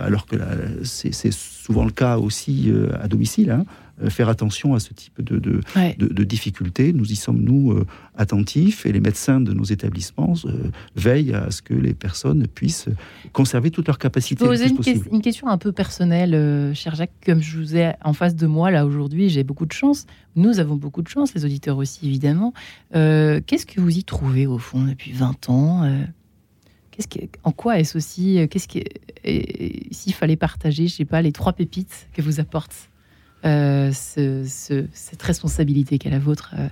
alors que c'est souvent le cas aussi à domicile, hein, euh, faire attention à ce type de, de, difficultés. Nous y sommes, nous, euh, attentifs et les médecins de nos établissements euh, veillent à ce que les personnes puissent conserver toutes leurs capacités. Je vous une, une, question un peu personnelle, cher Jacques. Comme je vous ai en face de moi, là, aujourd'hui, j'ai beaucoup de chance. Nous avons beaucoup de chance, les auditeurs aussi, évidemment. Qu'est-ce que vous y trouvez, au fond, depuis 20 ans que, en quoi est-ce aussi, qu'est-ce que, s'il fallait partager, je sais pas, les trois pépites que vous apporte euh, cette responsabilité qu'est la vôtre euh,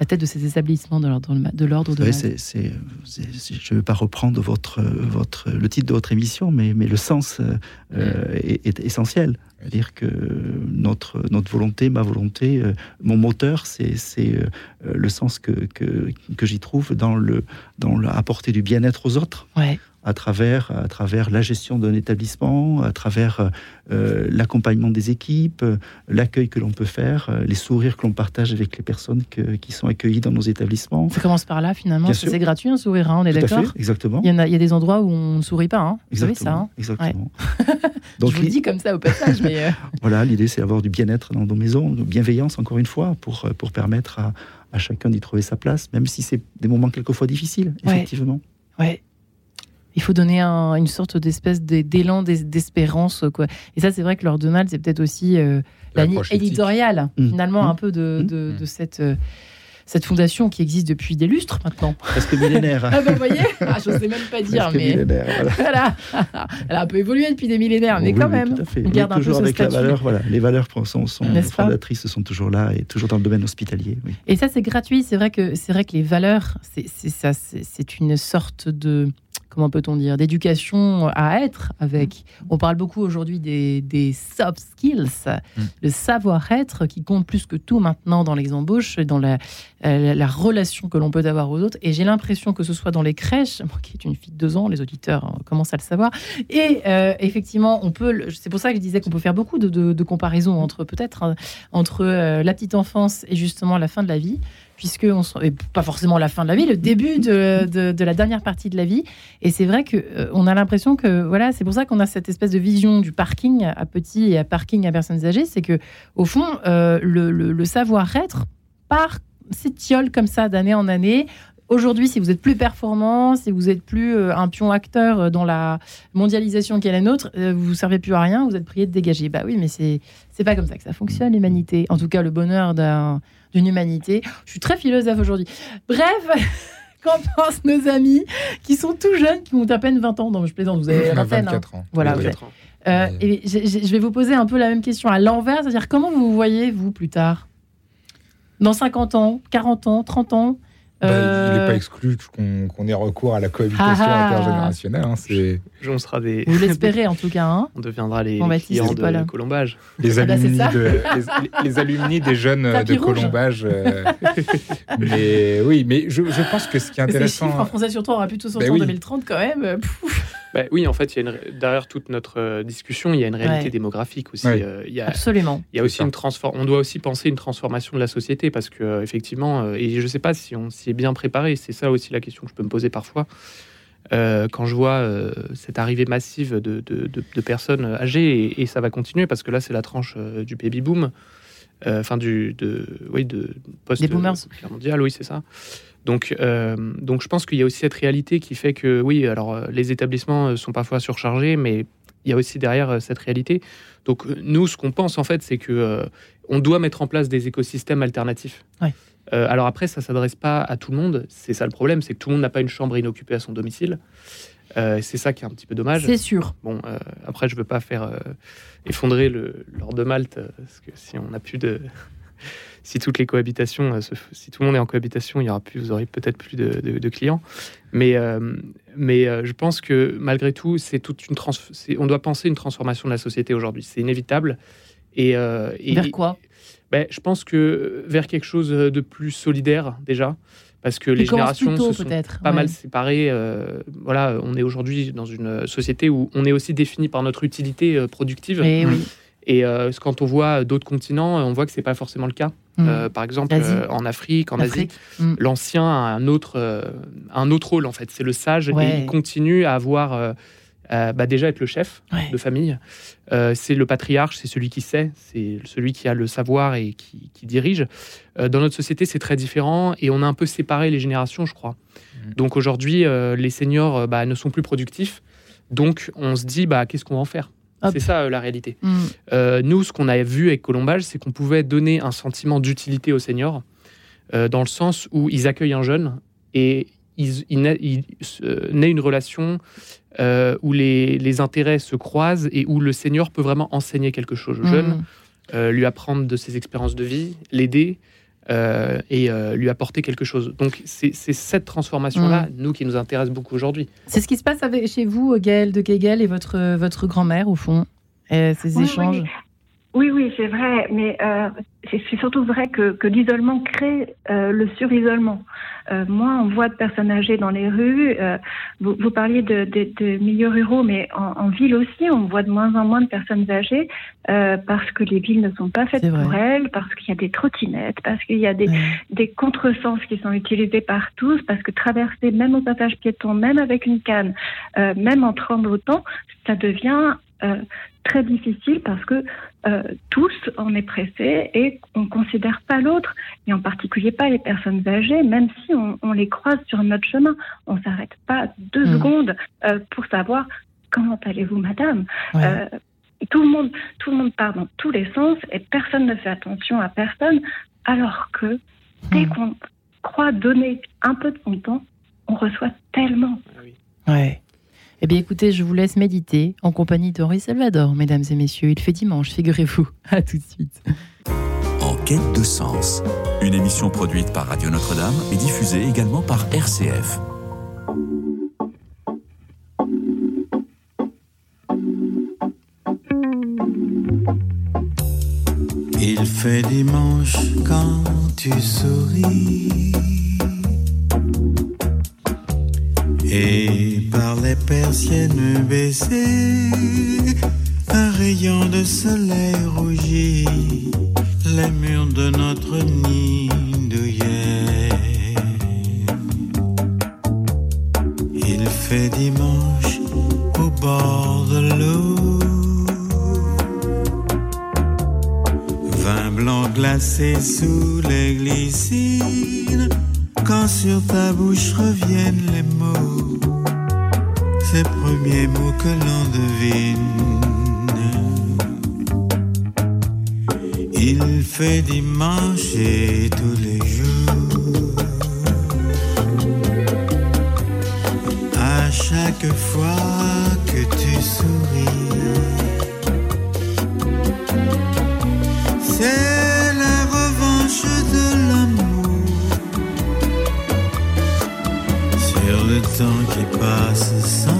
la tête de ces établissements de l'ordre de, c'est, Je ne veux pas reprendre votre, votre, le titre de votre émission, mais, mais le sens euh, est, essentiel. dire que notre, notre volonté, ma volonté, mon moteur, c'est, c'est le sens que, que, que, j'y trouve dans, le, dans apporter du bien-être aux autres. Ouais à travers, à travers la gestion d'un établissement, à travers euh, l'accompagnement des équipes, euh, l'accueil que l'on peut faire, euh, les sourires que l'on partage avec les personnes qui sont accueillies dans nos établissements. Ça commence par là finalement, c'est gratuit un sourire, hein, on est d'accord Exactement. Il y, a, il y a des endroits où on ne sourit pas, hein. vous savez ça hein Exactement. Donc, Je vous le dis comme ça au passage. mais voilà, l'idée c'est d'avoir du bien-être dans nos maisons, de bienveillance encore une fois, pour, pour permettre à, à chacun d'y trouver sa place, même si c'est des moments quelquefois difficiles, effectivement. Ouais il faut donner une sorte d'espèce d'élan d'espérance. Quoi. Et ça, c'est vrai que l'ordonnal, c'est peut-être aussi euh, la ligne éditoriale, mmh. finalement, mmh. un peu de, mmh. de, cette. Euh, cette fondation qui existe depuis des lustres maintenant. Presque millénaire. ah ben, vous voyez, ah, je ne sais même pas dire, mais voilà. Elle a un peu évolué depuis des millénaires, mais quand même, on garde un toujours peu avec la valeur. Voilà, les valeurs sont, sont fondatrices, sont toujours là et toujours dans le domaine hospitalier. Et ça, c'est gratuit. C'est vrai que c'est vrai que les valeurs, c'est ça, c'est une sorte de comment peut-on dire, d'éducation à être avec. On parle beaucoup aujourd'hui des, soft skills, mm. le savoir-être qui compte plus que tout maintenant dans les embauches, dans la, euh, la relation que l'on peut avoir aux autres. Et j'ai l'impression que ce soit dans les crèches, moi qui est une fille de deux ans, les auditeurs euh, commencent à le savoir. Et euh, effectivement, on peut. C'est pour ça que je disais qu'on peut faire beaucoup de, comparaisons entre peut-être entre la petite enfance et justement la fin de la vie puisque on pas forcément la fin de la vie, le début de, de, la dernière partie de la vie. Et c'est vrai que euh, on a l'impression que voilà, c'est pour ça qu'on a cette espèce de vision du parking à petits et à parking à personnes âgées, c'est que au fond, euh, le, le, savoir-être part s'étiole comme ça d'année en année aujourd'hui, si vous êtes plus performant, si vous êtes plus euh, un pion acteur dans la mondialisation qui est la nôtre, vous vous servez plus à rien, vous êtes prié de dégager. Bah oui, mais c'est c'est pas comme ça que ça fonctionne l'humanité. En tout cas, le bonheur d'une humanité. Je suis très philosophe aujourd'hui. Bref. Qu'en pensent nos amis qui sont tout jeunes, qui ont à peine 20 ans? Non, je plaisante, vous avez 24 hein. ans. Voilà, 24 ans. et je vais vous poser un peu la même question à l'envers, c'est-à-dire comment vous vous voyez, vous, plus tard? Dans 50 ans, 40 ans, 30 ans? Bah, il n'est pas euh, exclu qu'on ait recours à la cohabitation ah, intergénérationnelle. Hein, on sera des... Vous l'espérez en tout cas. Hein on deviendra les, les clients de colombage. Les, ah bah, de, les, alumni des jeunes de colombage. Euh, mais oui, mais je, je, pense que ce qui est intéressant... en français sur toi, on aura pu tous sortir en 2030 quand même. Bah, oui, en fait, il y a derrière toute notre euh, discussion, il y a une réalité démographique aussi. Euh, il y a, Absolument. Il y a aussi une transform... On doit aussi penser une transformation de la société parce que euh, effectivement, et je ne sais pas si on s'y est bien préparé. C'est ça aussi la question que je peux me poser parfois. quand je vois cette arrivée massive de, de, de, personnes âgées, et, ça va continuer parce que là, c'est la tranche du baby boom, enfin du de, oui, de post-guerre mondiale, oui, c'est ça. Donc, euh, donc je pense qu'il y a aussi cette réalité qui fait que, oui, alors euh, les établissements euh, sont parfois surchargés, mais il y a aussi derrière cette réalité. Donc nous, ce qu'on pense en fait, c'est que on doit mettre en place des écosystèmes alternatifs. alors après, ça s'adresse pas à tout le monde. C'est ça le problème, c'est que tout le monde n'a pas une chambre inoccupée à son domicile. c'est ça qui est un petit peu dommage. C'est sûr. Bon, après, je veux pas faire effondrer l'or de Malte, parce que si on n'a plus de si toutes les cohabitations, euh, si tout le monde est en cohabitation, il y aura plus, vous aurez peut-être plus de, clients. Mais, euh, mais euh, je pense que malgré tout, c'est toute une trans on doit penser une transformation de la société aujourd'hui. C'est inévitable. Et, vers quoi? Ben, Je pense que vers quelque chose de plus solidaire déjà parce que les générations se sont pas mal séparées. voilà, on est aujourd'hui dans une société où on est aussi défini par notre utilité productive. Et eh oui. Et euh, quand on voit d'autres continents, on voit que c'est pas forcément le cas. Mm. Euh, par exemple, euh, en Afrique, en Asie, mm. l'ancien a un autre, un autre rôle en fait. C'est le sage et il continue à avoir bah, déjà être le chef de famille. c'est le patriarche, c'est celui qui sait, c'est celui qui a le savoir et qui, dirige. dans notre société, c'est très différent et on a un peu séparé les générations, je crois. Mm. Donc aujourd'hui, les seniors bah, ne sont plus productifs. Donc on se dit, bah, qu'est-ce qu'on va en faire? C'est ça euh, la réalité. Mm. Euh, nous, ce qu'on a vu avec Colombage, c'est qu'on pouvait donner un sentiment d'utilité aux seniors, euh, dans le sens où ils accueillent un jeune et ils, naît une relation où les, intérêts se croisent et où le senior peut vraiment enseigner quelque chose au jeune, mm. lui apprendre de ses expériences de vie, l'aider. Euh, et euh, lui apporter quelque chose. Donc c'est cette transformation-là, mm. nous, qui nous intéresse beaucoup aujourd'hui. C'est ce qui se passe avec, chez vous, Gaël de Kegel et votre, votre grand-mère, au fond, ces échanges. Oui, oui, c'est vrai, mais euh, c'est surtout vrai que, que l'isolement crée euh, le surisolement. Euh, moi, on voit de personnes âgées dans les rues. Euh, vous, vous, parliez de, de, de, milieux ruraux, mais en, en, ville aussi, on voit de moins en moins de personnes âgées euh, parce que les villes ne sont pas faites pour elles, parce qu'il y a des trottinettes, parce qu'il y a des, des contresens qui sont utilisés par tous, parce que traverser même au passage piéton, même avec une canne, euh, même en tremblotant, ça devient euh, très difficile parce que euh, tous, on est pressés et on ne considère pas l'autre, et en particulier pas les personnes âgées, même si on, on les croise sur notre chemin. On s'arrête pas deux mmh. secondes euh, pour savoir comment allez-vous, madame. Euh, tout le monde, tout le monde part dans tous les sens et personne ne fait attention à personne, alors que dès mmh. qu'on croit donner un peu de son temps, on reçoit tellement. Ah ouais. Eh bien, écoutez, je vous laisse méditer en compagnie d'Henri Salvador, mesdames et messieurs. Il fait dimanche, figurez-vous. À tout de suite. En quête de sens, une émission produite par Radio Notre-Dame et diffusée également par RCF. Il fait dimanche quand tu souris. Et par les persiennes baissées, un rayon de soleil rougit les murs de notre nid douillet. Il fait dimanche au bord de l'eau. Vin blanc glacé sous les glycines quand sur ta bouche reviennent les mots, ces premiers mots que l'on devine. Il fait dimanche et tous les jours. À chaque fois que tu souris, temps qui passe sans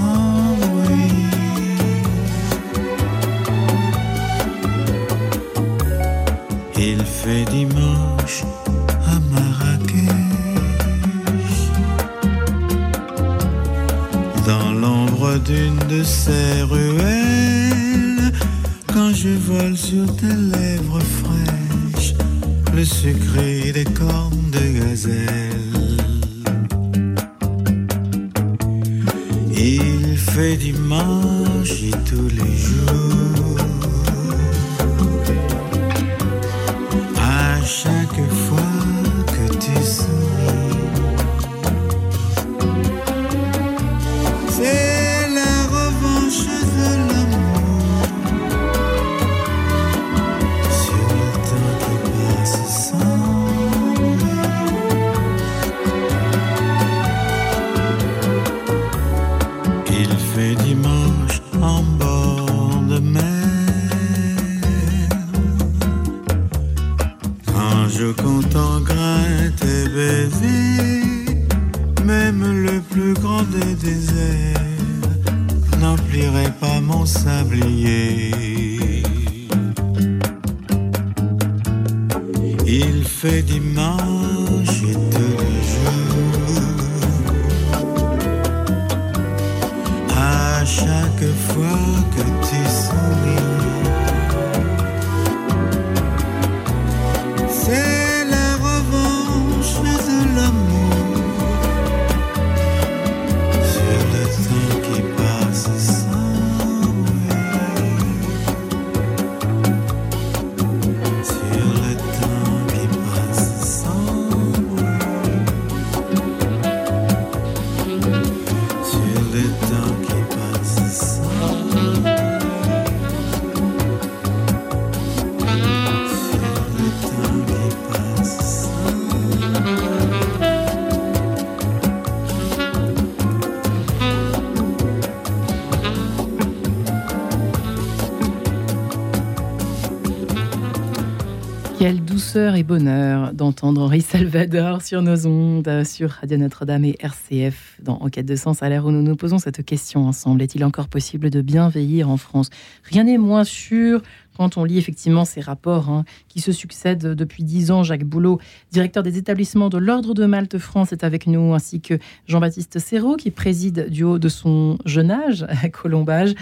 bonheur d'entendre Henri Salvador sur nos ondes, sur Radio Notre-Dame et RCF dans Enquête de sens à l'ère où nous nous posons cette question ensemble. Est-il encore possible de bien vieillir en France? Rien n'est moins sûr quand on lit effectivement ces rapports hein, qui se succèdent depuis dix ans. Jacques Boulot, directeur des établissements de l'Ordre de Malte France, est avec nous, ainsi que Jean-Baptiste Serrault, qui préside du haut de son jeune âge à Colombage.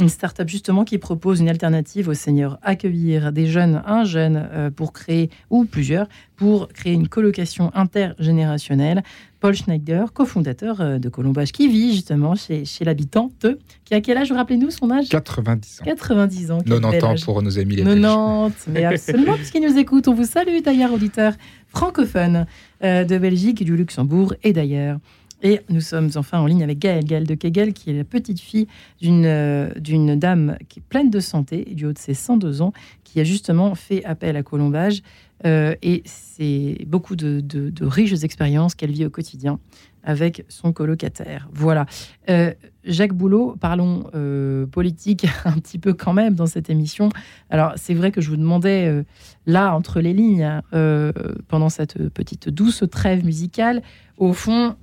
Une start-up justement qui propose une alternative aux seniors, accueillir des jeunes, un jeune euh, pour créer, ou plusieurs, pour créer une colocation intergénérationnelle. Paul Schneider, cofondateur euh, de Colombage, qui vit justement chez, chez l'habitante, qui a quel âge, rappelez-nous son âge? 90 ans. 90 ans. quel 90 bel ans pour nos amis les 90, mais absolument, puisqu'ils nous écoutent. On vous salue d'ailleurs, auditeurs francophones euh, de Belgique, du Luxembourg et d'ailleurs. Et nous sommes enfin en ligne avec Gaëlle, Gaëlle de Kegel, qui est la petite fille d'une euh, dame qui est pleine de santé, du haut de ses 102 ans, qui a justement fait appel à Colombage. Euh, et c'est beaucoup de, riches expériences qu'elle vit au quotidien avec son colocataire. Voilà. Euh, Jacques Boulot, parlons politique un petit peu quand même dans cette émission. Alors, c'est vrai que je vous demandais, là, entre les lignes, euh, pendant cette petite douce trêve musicale, au fond,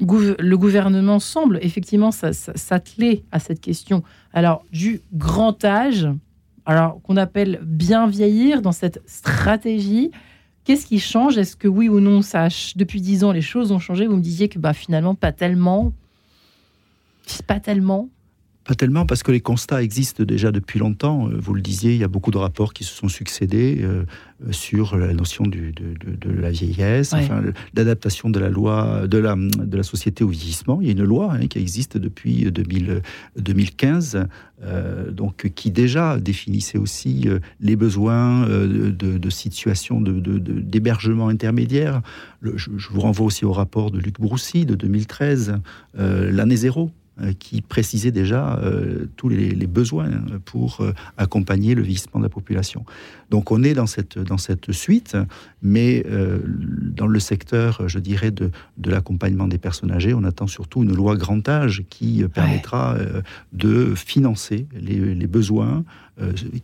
le gouvernement semble effectivement s'atteler à cette question. Alors, du grand âge, alors qu'on appelle bien vieillir dans cette stratégie. Qu'est-ce qui change? Est-ce que oui ou non, ça depuis dix ans, les choses ont changé? Vous me disiez que bah, finalement, pas tellement. Pas tellement. Pas tellement, parce que les constats existent déjà depuis longtemps. Euh, vous le disiez, il y a beaucoup de rapports qui se sont succédés euh, euh, sur la notion du, de, la vieillesse, l'adaptation de la loi, de la, de la société au vieillissement. Il y a une loi hein, qui existe depuis 2000, 2015, donc qui déjà définissait aussi les besoins de, de situations d'hébergement intermédiaire. je, je, vous renvoie aussi au rapport de Luc Broussy de 2013, l'année zéro qui précisait déjà euh, tous les, besoins pour euh, accompagner le vieillissement de la population. Donc on est dans cette, dans cette suite, mais dans le secteur, je dirais, de, de l'accompagnement des personnes âgées, on attend surtout une loi grand âge qui permettra de financer les, les besoins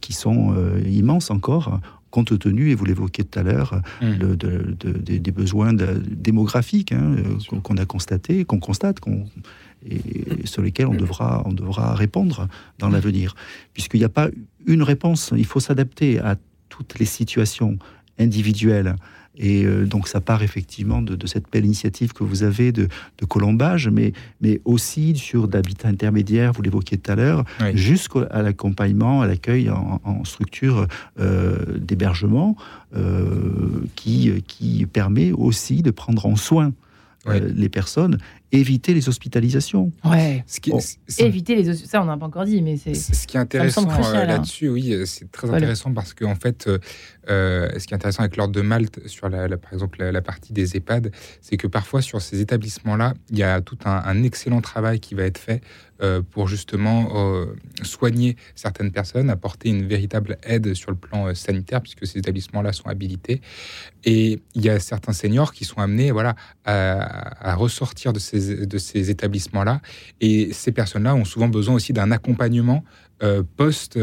qui sont immenses encore compte tenu, et vous l'évoquiez tout à l'heure, mmh. de, des besoins démographiques hein, qu'on a constatés, qu'on constate, qu'on et sur lesquels on devra, on devra répondre dans l'avenir. Puisqu'il n'y a pas une réponse, il faut s'adapter à toutes les situations individuelles. Et euh, donc ça part effectivement de, cette belle initiative que vous avez de, colombage, mais, mais aussi sur d'habitat intermédiaire, vous l'évoquiez tout à l'heure, jusqu'à l'accompagnement, à l'accueil en, structure euh, d'hébergement, euh, qui, qui permet aussi de prendre en soin les personnes éviter les hospitalisations. Ouais. Ce qui, éviter les ça on n'a pas encore dit, mais c'est. Ce qui est intéressant euh, hein. là-dessus, oui, euh, c'est très intéressant parce qu'en en fait, euh, ce qui est intéressant avec l'ordre de Malte sur la, par exemple la, partie des EHPAD, c'est que parfois sur ces établissements-là, il y a tout un, excellent travail qui va être fait pour justement soigner certaines personnes, apporter une véritable aide sur le plan sanitaire puisque ces établissements-là sont habilités. Et il y a certains seniors qui sont amenés, voilà, à, à ressortir de ces de ces établissements-là. Et ces personnes-là ont souvent besoin aussi d'un accompagnement euh, post,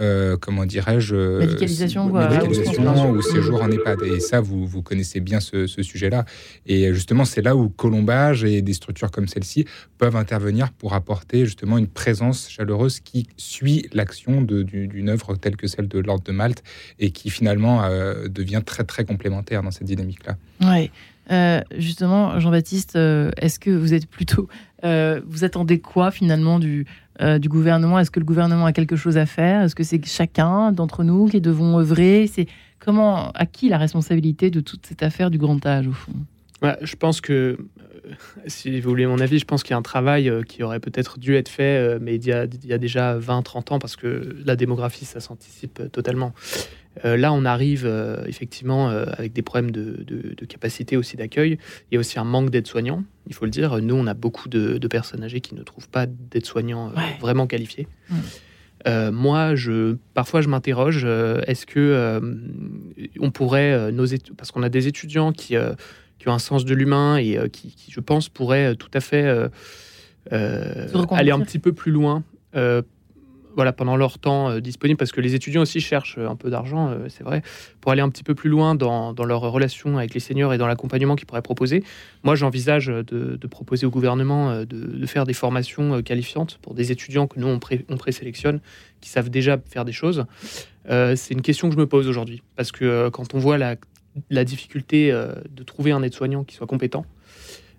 euh, comment dirais-je, euh, médicalisation, ou séjour en EHPAD. Et ça, vous, vous connaissez bien ce, sujet-là. Et justement, c'est là où Colombage et des structures comme celle-ci peuvent intervenir pour apporter justement une présence chaleureuse qui suit l'action d'une œuvre telle que celle de l'Ordre de Malte et qui finalement devient très très complémentaire dans cette dynamique-là. Oui. Euh, justement, Jean-Baptiste, euh, est-ce que vous êtes plutôt. Euh, vous attendez quoi finalement du, gouvernement? Est-ce que le gouvernement a quelque chose à faire? Est-ce que c'est chacun d'entre nous qui devons œuvrer? C'est comment à qui la responsabilité de toute cette affaire du grand âge au fond? Je pense que si vous voulez mon avis, je pense qu'il y a un travail qui aurait peut-être dû être fait, mais il y a, il y a déjà 20-30 ans, parce que la démographie, ça s'anticipe totalement. Euh, là, on arrive euh, effectivement euh, avec des problèmes de, capacité aussi d'accueil. Il y a aussi un manque d'aides-soignants, il faut le dire. Nous, on a beaucoup de, personnes âgées qui ne trouvent pas d'aides-soignants vraiment qualifiés. moi, je, parfois, je m'interroge est-ce que on pourrait, nos parce qu'on a des étudiants qui, qui, ont un sens de l'humain et qui, qui, je pense, pourraient tout à fait aller un petit peu plus loin voilà, pendant leur temps euh, disponible, parce que les étudiants aussi cherchent euh, un peu d'argent, euh, c'est vrai, pour aller un petit peu plus loin dans, dans leur relation avec les seniors et dans l'accompagnement qu'ils pourraient proposer. Moi, j'envisage de, proposer au gouvernement de, faire des formations qualifiantes pour des étudiants que nous, on, pré, on présélectionne, qui savent déjà faire des choses. c'est une question que je me pose aujourd'hui, parce que quand on voit la difficulté de trouver un aide-soignant qui soit compétent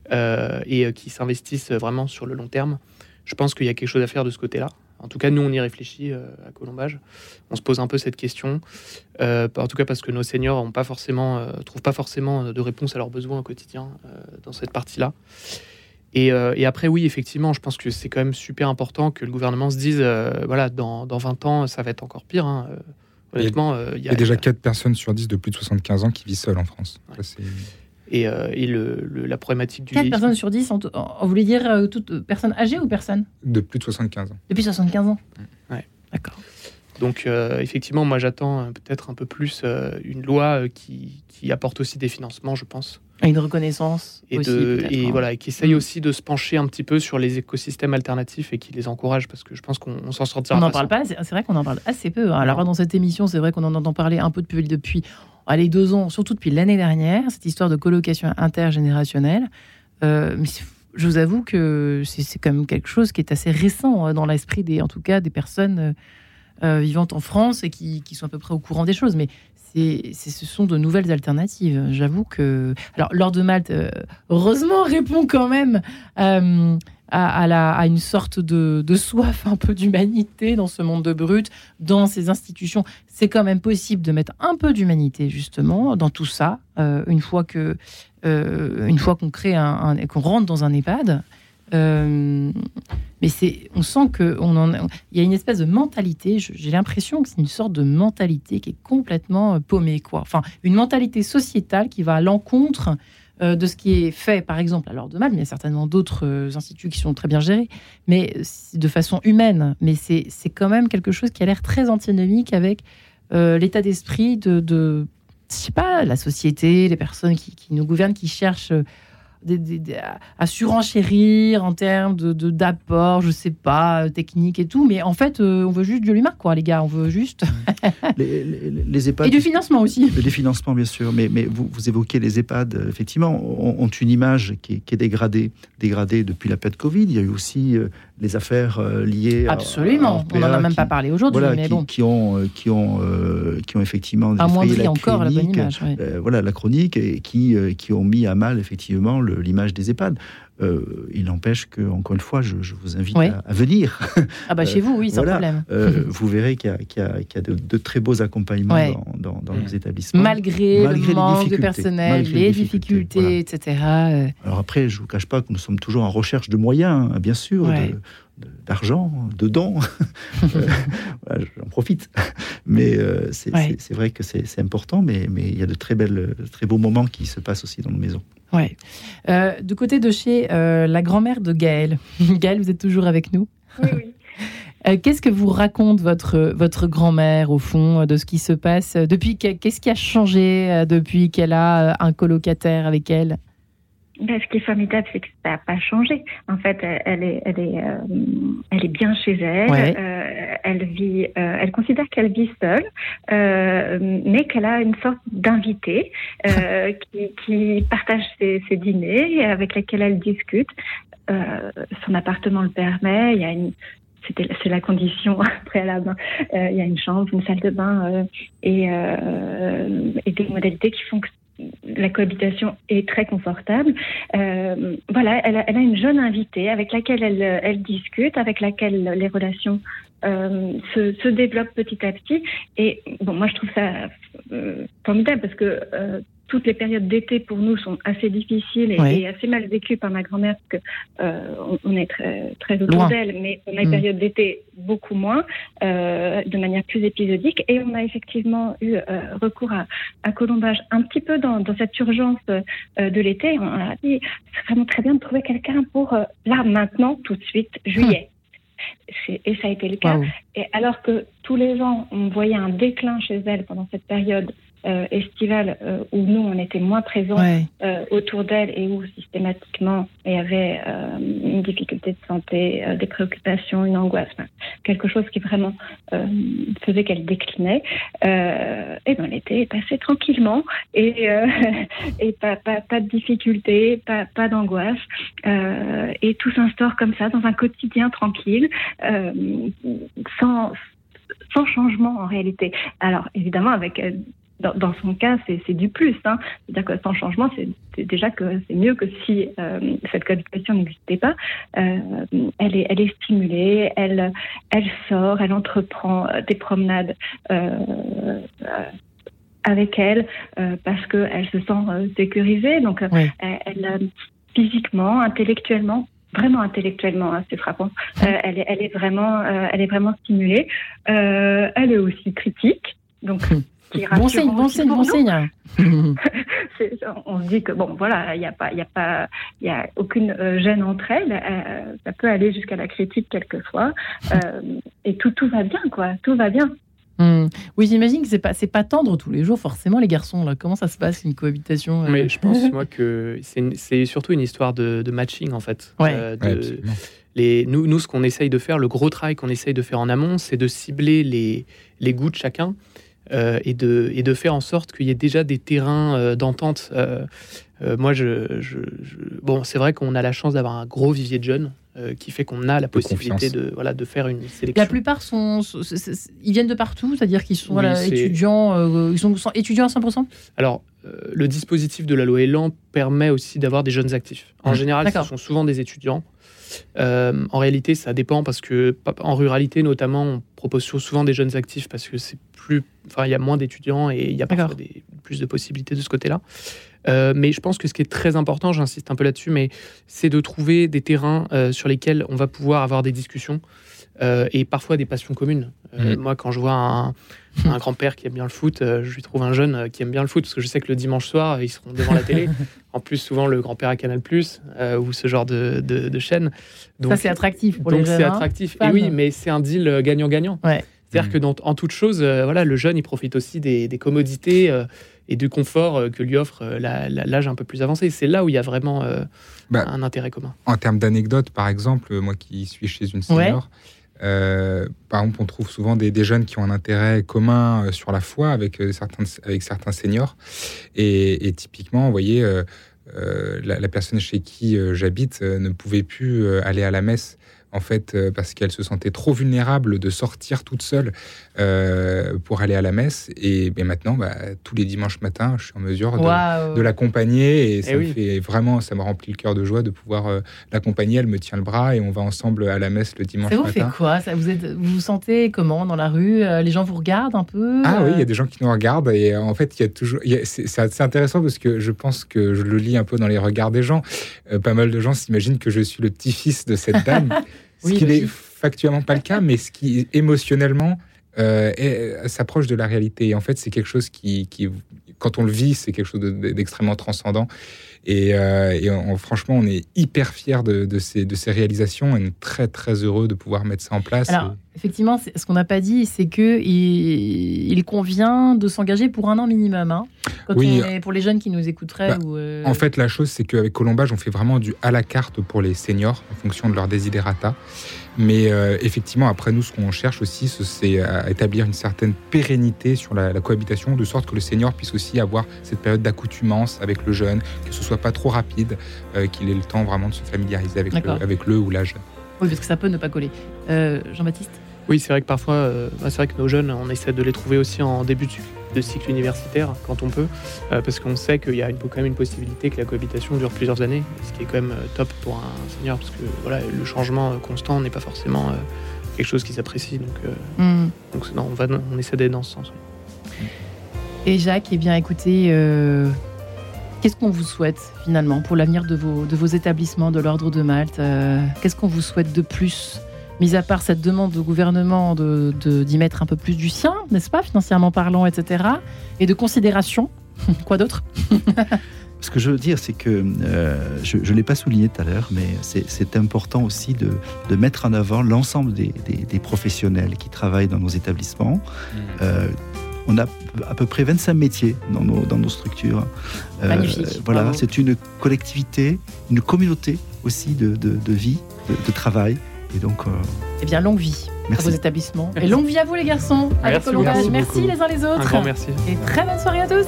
et qui s'investisse vraiment sur le long terme, je pense qu'il y a quelque chose à faire de ce côté-là. En tout cas, nous, on y réfléchit euh, à Colombage. On se pose un peu cette question. Euh, en tout cas, parce que nos seniors ne pas forcément, euh, trouvent pas forcément de réponse à leurs besoins au quotidien dans cette partie-là. Et, après, oui, effectivement, je pense que c'est quand même super important que le gouvernement se dise, voilà, dans, 20 ans, ça va être encore pire. Hein. Honnêtement, il y, a, déjà 4 personnes sur 10 de plus de 75 ans qui vivent seules en France. Et, euh, et le, la problématique du 4 personnes sur 10, on, voulait dire euh, toutes personnes âgées ou personnes De plus de 75 ans. Depuis 75 ans Ouais. D'accord. Donc euh, effectivement, moi j'attends peut-être un peu plus une loi qui, qui, apporte aussi des financements, je pense. Une reconnaissance et, aussi, et voilà, et qui essaye mm. aussi de se pencher un petit peu sur les écosystèmes alternatifs et qui les encourage parce que je pense qu'on s'en sortira. On n'en parle pas, c'est vrai qu'on en parle assez peu. Alors dans cette émission, c'est vrai qu'on en entend parler un peu depuis, depuis allez, deux ans, surtout depuis l'année dernière, cette histoire de colocation intergénérationnelle. Euh, je vous avoue que c'est quand même quelque chose qui est assez récent euh, dans l'esprit en tout cas, des personnes vivantes en France et qui, sont à peu près au courant des choses. Mais ce sont de nouvelles alternatives. J'avoue que. Alors, Lord de Malte, euh, heureusement, répond quand même euh, à, une sorte de, soif un peu d'humanité dans ce monde de brut, dans ces institutions. C'est quand même possible de mettre un peu d'humanité, justement, dans tout ça, euh, une fois que. fois qu'on crée un qu'on rentre dans un EHPAD, euh, mais c'est, on sent que on en, il y a une espèce de mentalité. J'ai l'impression que c'est une sorte de mentalité qui est complètement euh, paumée, quoi. Enfin, une mentalité sociétale qui va à l'encontre euh, de ce qui est fait, par exemple, à l'ordre de mal, mais il y a certainement d'autres instituts qui sont très bien gérés, mais de façon humaine. Mais c'est, c'est quand même quelque chose qui a l'air très antinomique avec l'état d'esprit de, de, pas, la société, les personnes qui, qui nous gouvernent, qui cherchent à surenchérir en termes de d'apport, je sais pas, euh, technique et tout. Mais en fait, euh, on veut juste de l'humain, quoi, les gars. On veut juste. les, les, EHPAD, et du financement aussi. Des financements, bien sûr. Mais, mais vous, vous évoquez les EHPAD, euh, effectivement, ont, une image qui est, dégradée, dégradée depuis la période Covid. Il y a eu aussi les affaires liées Absolument. on n'en a même pas parlé aujourd'hui. mais qui, bon. qui, ont, qui, ont, qui ont effectivement. Amoindri encore la bonne image. voilà, la chronique, et qui, qui ont mis à mal, effectivement, le l'image des EHPAD. Euh, il n'empêche que, encore une fois, je, vous invite à, venir. Ah bah chez vous, oui, sans problème. Euh, vous verrez qu'il y, a, de, très beaux accompagnements dans, dans, nos établissements. Malgré, le manque de personnel, les, difficultés, etc. Euh. Alors après, je ne vous cache pas que nous sommes toujours en recherche de moyens, hein, bien sûr, d'argent, de, dons. J'en profite. Mais c'est vrai que c'est important, mais, mais il y a de très, belles, très beaux moments qui se passent aussi dans nos maisons. Ouais. Euh, du côté de chez euh, la grand-mère de Gaëlle. Gaëlle, vous êtes toujours avec nous? Oui, oui. Euh, qu'est-ce que vous raconte votre, votre grand-mère, au fond, de ce qui se passe depuis Qu'est-ce qui a changé depuis qu'elle a un colocataire avec elle? Ben, ce qui est formidable, c'est que ça n'a pas changé. En fait, elle est, elle est, euh, elle est bien chez elle. Euh, elle vit, euh, elle considère qu'elle vit seule, mais qu'elle a une sorte d'invité qui, qui, partage ses, ses, dîners et avec lesquels elle discute. son appartement le permet. Il y a une, c'est la condition préalable. il y a une chambre, une salle de bain et, et des modalités qui font que la cohabitation est très confortable. Euh, voilà, elle a, une jeune invitée avec laquelle elle, discute, avec laquelle les relations euh, se, développent petit à petit. Et bon, moi je trouve ça euh, formidable parce que toutes les périodes d'été pour nous sont assez difficiles et, assez mal vécues par ma grand-mère parce que euh, on, est très, très autour d'elle, mais on a une mm. période d'été beaucoup moins, euh, de manière plus épisodique. Et on a effectivement eu euh, recours à, à, colombage un petit peu dans, dans cette urgence de l'été. On a dit c'est vraiment très bien de trouver quelqu'un pour là maintenant tout de suite juillet. Et ça a été le cas. Et alors que tous les ans, on voyait un déclin chez elle pendant cette période estivale euh, où nous, on était moins présents euh, autour d'elle et où systématiquement il y avait une difficulté de santé, des préoccupations, une angoisse, quelque chose qui vraiment faisait qu'elle déclinait. et dans l'été, est passé tranquillement et, et pas, pas, pas, de difficulté, pas, pas d'angoisse. et tout s'instaure comme ça dans un quotidien tranquille, sans sans changement en réalité. Alors évidemment avec dans, son cas, c'est du plus. Hein. C'est-à-dire que sans changement, c'est déjà que c'est mieux que si euh, cette cohabitation n'existait pas. Euh, elle, est, elle est stimulée, elle, elle sort, elle entreprend euh, des promenades avec elle parce qu'elle se sent sécurisée. Donc, elle, physiquement, intellectuellement, vraiment intellectuellement, hein, c'est frappant. elle, est, elle est vraiment, elle est vraiment stimulée. elle est aussi critique. Donc, Bon signe, bon signe, bon signe. on se dit que bon, voilà, il n'y a pas, il a pas, il a aucune euh, gêne entre elles. Euh, ça peut aller jusqu'à la critique quelquefois, euh, et tout, tout va bien, quoi. Tout va bien. Hmm. Oui, j'imagine que c'est pas, c'est pas tendre tous les jours forcément les garçons là. Comment ça se passe une cohabitation Mais je pense moi que c'est, surtout une histoire de, matching en fait. les, nous, nous, ce qu'on essaye de faire, le gros travail qu'on essaye de faire en amont, c'est de cibler les, les goûts de chacun euh, et, de, et de faire en sorte qu'il y ait déjà des terrains euh, d'entente. Euh, moi, je, bon, c'est vrai qu'on a la chance d'avoir un gros vivier de jeunes. qui fait qu'on a la possibilité de, voilà, de faire une sélection. La plupart sont, ils viennent de partout, c'est-à-dire qu'ils sont étudiants, ils sont étudiants à 100% Alors, le dispositif de la loi Elan permet aussi d'avoir des jeunes actifs. En général, ce sont souvent des étudiants. Euh, en réalité, ça dépend parce que en ruralité notamment, on propose souvent des jeunes actifs parce que c'est plus, enfin, il y a moins d'étudiants et il y a parfois plus de possibilités de ce côté-là. Euh, mais je pense que ce qui est très important, j'insiste un peu là-dessus, mais c'est de trouver des terrains euh, sur lesquels on va pouvoir avoir des discussions et parfois des passions communes. Mmh. Moi, quand je vois un, un grand-père qui aime bien le foot, euh, je lui trouve un jeune euh, qui aime bien le foot, parce que je sais que le dimanche soir, ils seront devant la télé. En plus, souvent, le grand-père à Canal, euh, ou ce genre de, de, chaîne. Donc, ça, c'est attractif pour les jeunes. Donc, c'est hein. attractif. Et oui, mais c'est un deal gagnant-gagnant. C'est-à-dire que, dans, en toute chose, voilà, le jeune, il profite aussi des, commodités et du confort que lui offre l'âge un peu plus avancé. C'est là où il y a vraiment bah, un intérêt commun. En termes d'anecdotes, par exemple, moi qui suis chez une senior, euh, par exemple, on trouve souvent des, jeunes qui ont un intérêt commun euh, sur la foi avec, euh, certains, avec certains seniors. Et, typiquement, vous voyez, la, la, personne chez qui j'habite ne pouvait plus aller à la messe en fait, euh, parce qu'elle se sentait trop vulnérable de sortir toute seule euh, pour aller à la messe. Et maintenant, bah, tous les dimanches matins, je suis en mesure de, l'accompagner. Et ça eh me fait vraiment, ça me remplit le cœur de joie de pouvoir euh, l'accompagner. Elle me tient le bras et on va ensemble à la messe le dimanche ça vous fait quoi? Ça, vous, êtes, vous vous sentez comment dans la rue? Les gens vous regardent un peu? Ah oui, il y a des gens qui nous regardent. Et en fait, il y a toujours. C'est intéressant parce que je pense que je le lis un peu dans les regards des gens. pas mal de gens s'imaginent que je suis le petit-fils de cette dame. Ce qui n'est factuellement pas le cas, mais ce qui émotionnellement euh, s'approche de la réalité. Et en fait, c'est quelque chose qui, quand on le vit, c'est quelque chose d'extrêmement transcendant. Et, euh, franchement, on est hyper fiers de, ces, de ces réalisations et très, très heureux de pouvoir mettre ça en place. Alors, effectivement, ce qu'on n'a pas dit, c'est qu'il il convient de s'engager pour un an minimum. Hein, oui, pour les jeunes qui nous écouteraient. Bah, euh, en fait, la chose, c'est qu'avec Colombage, on fait vraiment du à la carte pour les seniors en fonction de leur desiderata. Mais euh, effectivement, après nous, ce qu'on cherche aussi, c'est à établir une certaine pérennité sur la, cohabitation, de sorte que le senior puisse aussi avoir cette période d'accoutumance avec le jeune, que ce soit pas trop rapide, euh, qu'il ait le temps vraiment de se familiariser avec, le, avec le ou la jeune. Oui, parce que ça peut ne pas coller. Jean-Baptiste? Oui, c'est vrai que parfois, bah, c'est vrai que nos jeunes, on essaie de les trouver aussi en début de de cycle universitaire quand on peut, euh, parce qu'on sait qu'il y a quand même une possibilité que la cohabitation dure plusieurs années, ce qui est quand même euh, top pour un senior, parce que voilà, le changement euh, constant n'est pas forcément quelque chose qui s'apprécie. Donc, mm. donc non, on, va, on essaie d'être dans ce sens. Et Jacques, eh bien écoutez, qu'est-ce qu'on vous souhaite finalement pour l'avenir de vos, de vos établissements de l'Ordre de Malte Qu'est-ce qu'on vous souhaite de plus? Mis à part cette demande au gouvernement d'y de, d'y mettre un peu plus du sien, n'est-ce pas, financièrement parlant, etc., et de considération, quoi d'autre? Ce que je veux dire, c'est que euh, je ne l'ai pas souligné tout à l'heure, mais c'est important aussi de, de, mettre en avant l'ensemble des, des, professionnels qui travaillent dans nos établissements. Mmh. Euh, on a à peu près 25 métiers dans nos, dans nos structures. Euh. Voilà, c'est une collectivité, une communauté aussi de, de, de vie, de, travail. Et donc. Euh, eh bien, longue vie à vos établissements. Et longue vie à vous, les garçons. Merci, merci les uns les autres. Un grand merci. Et très bonne soirée à tous.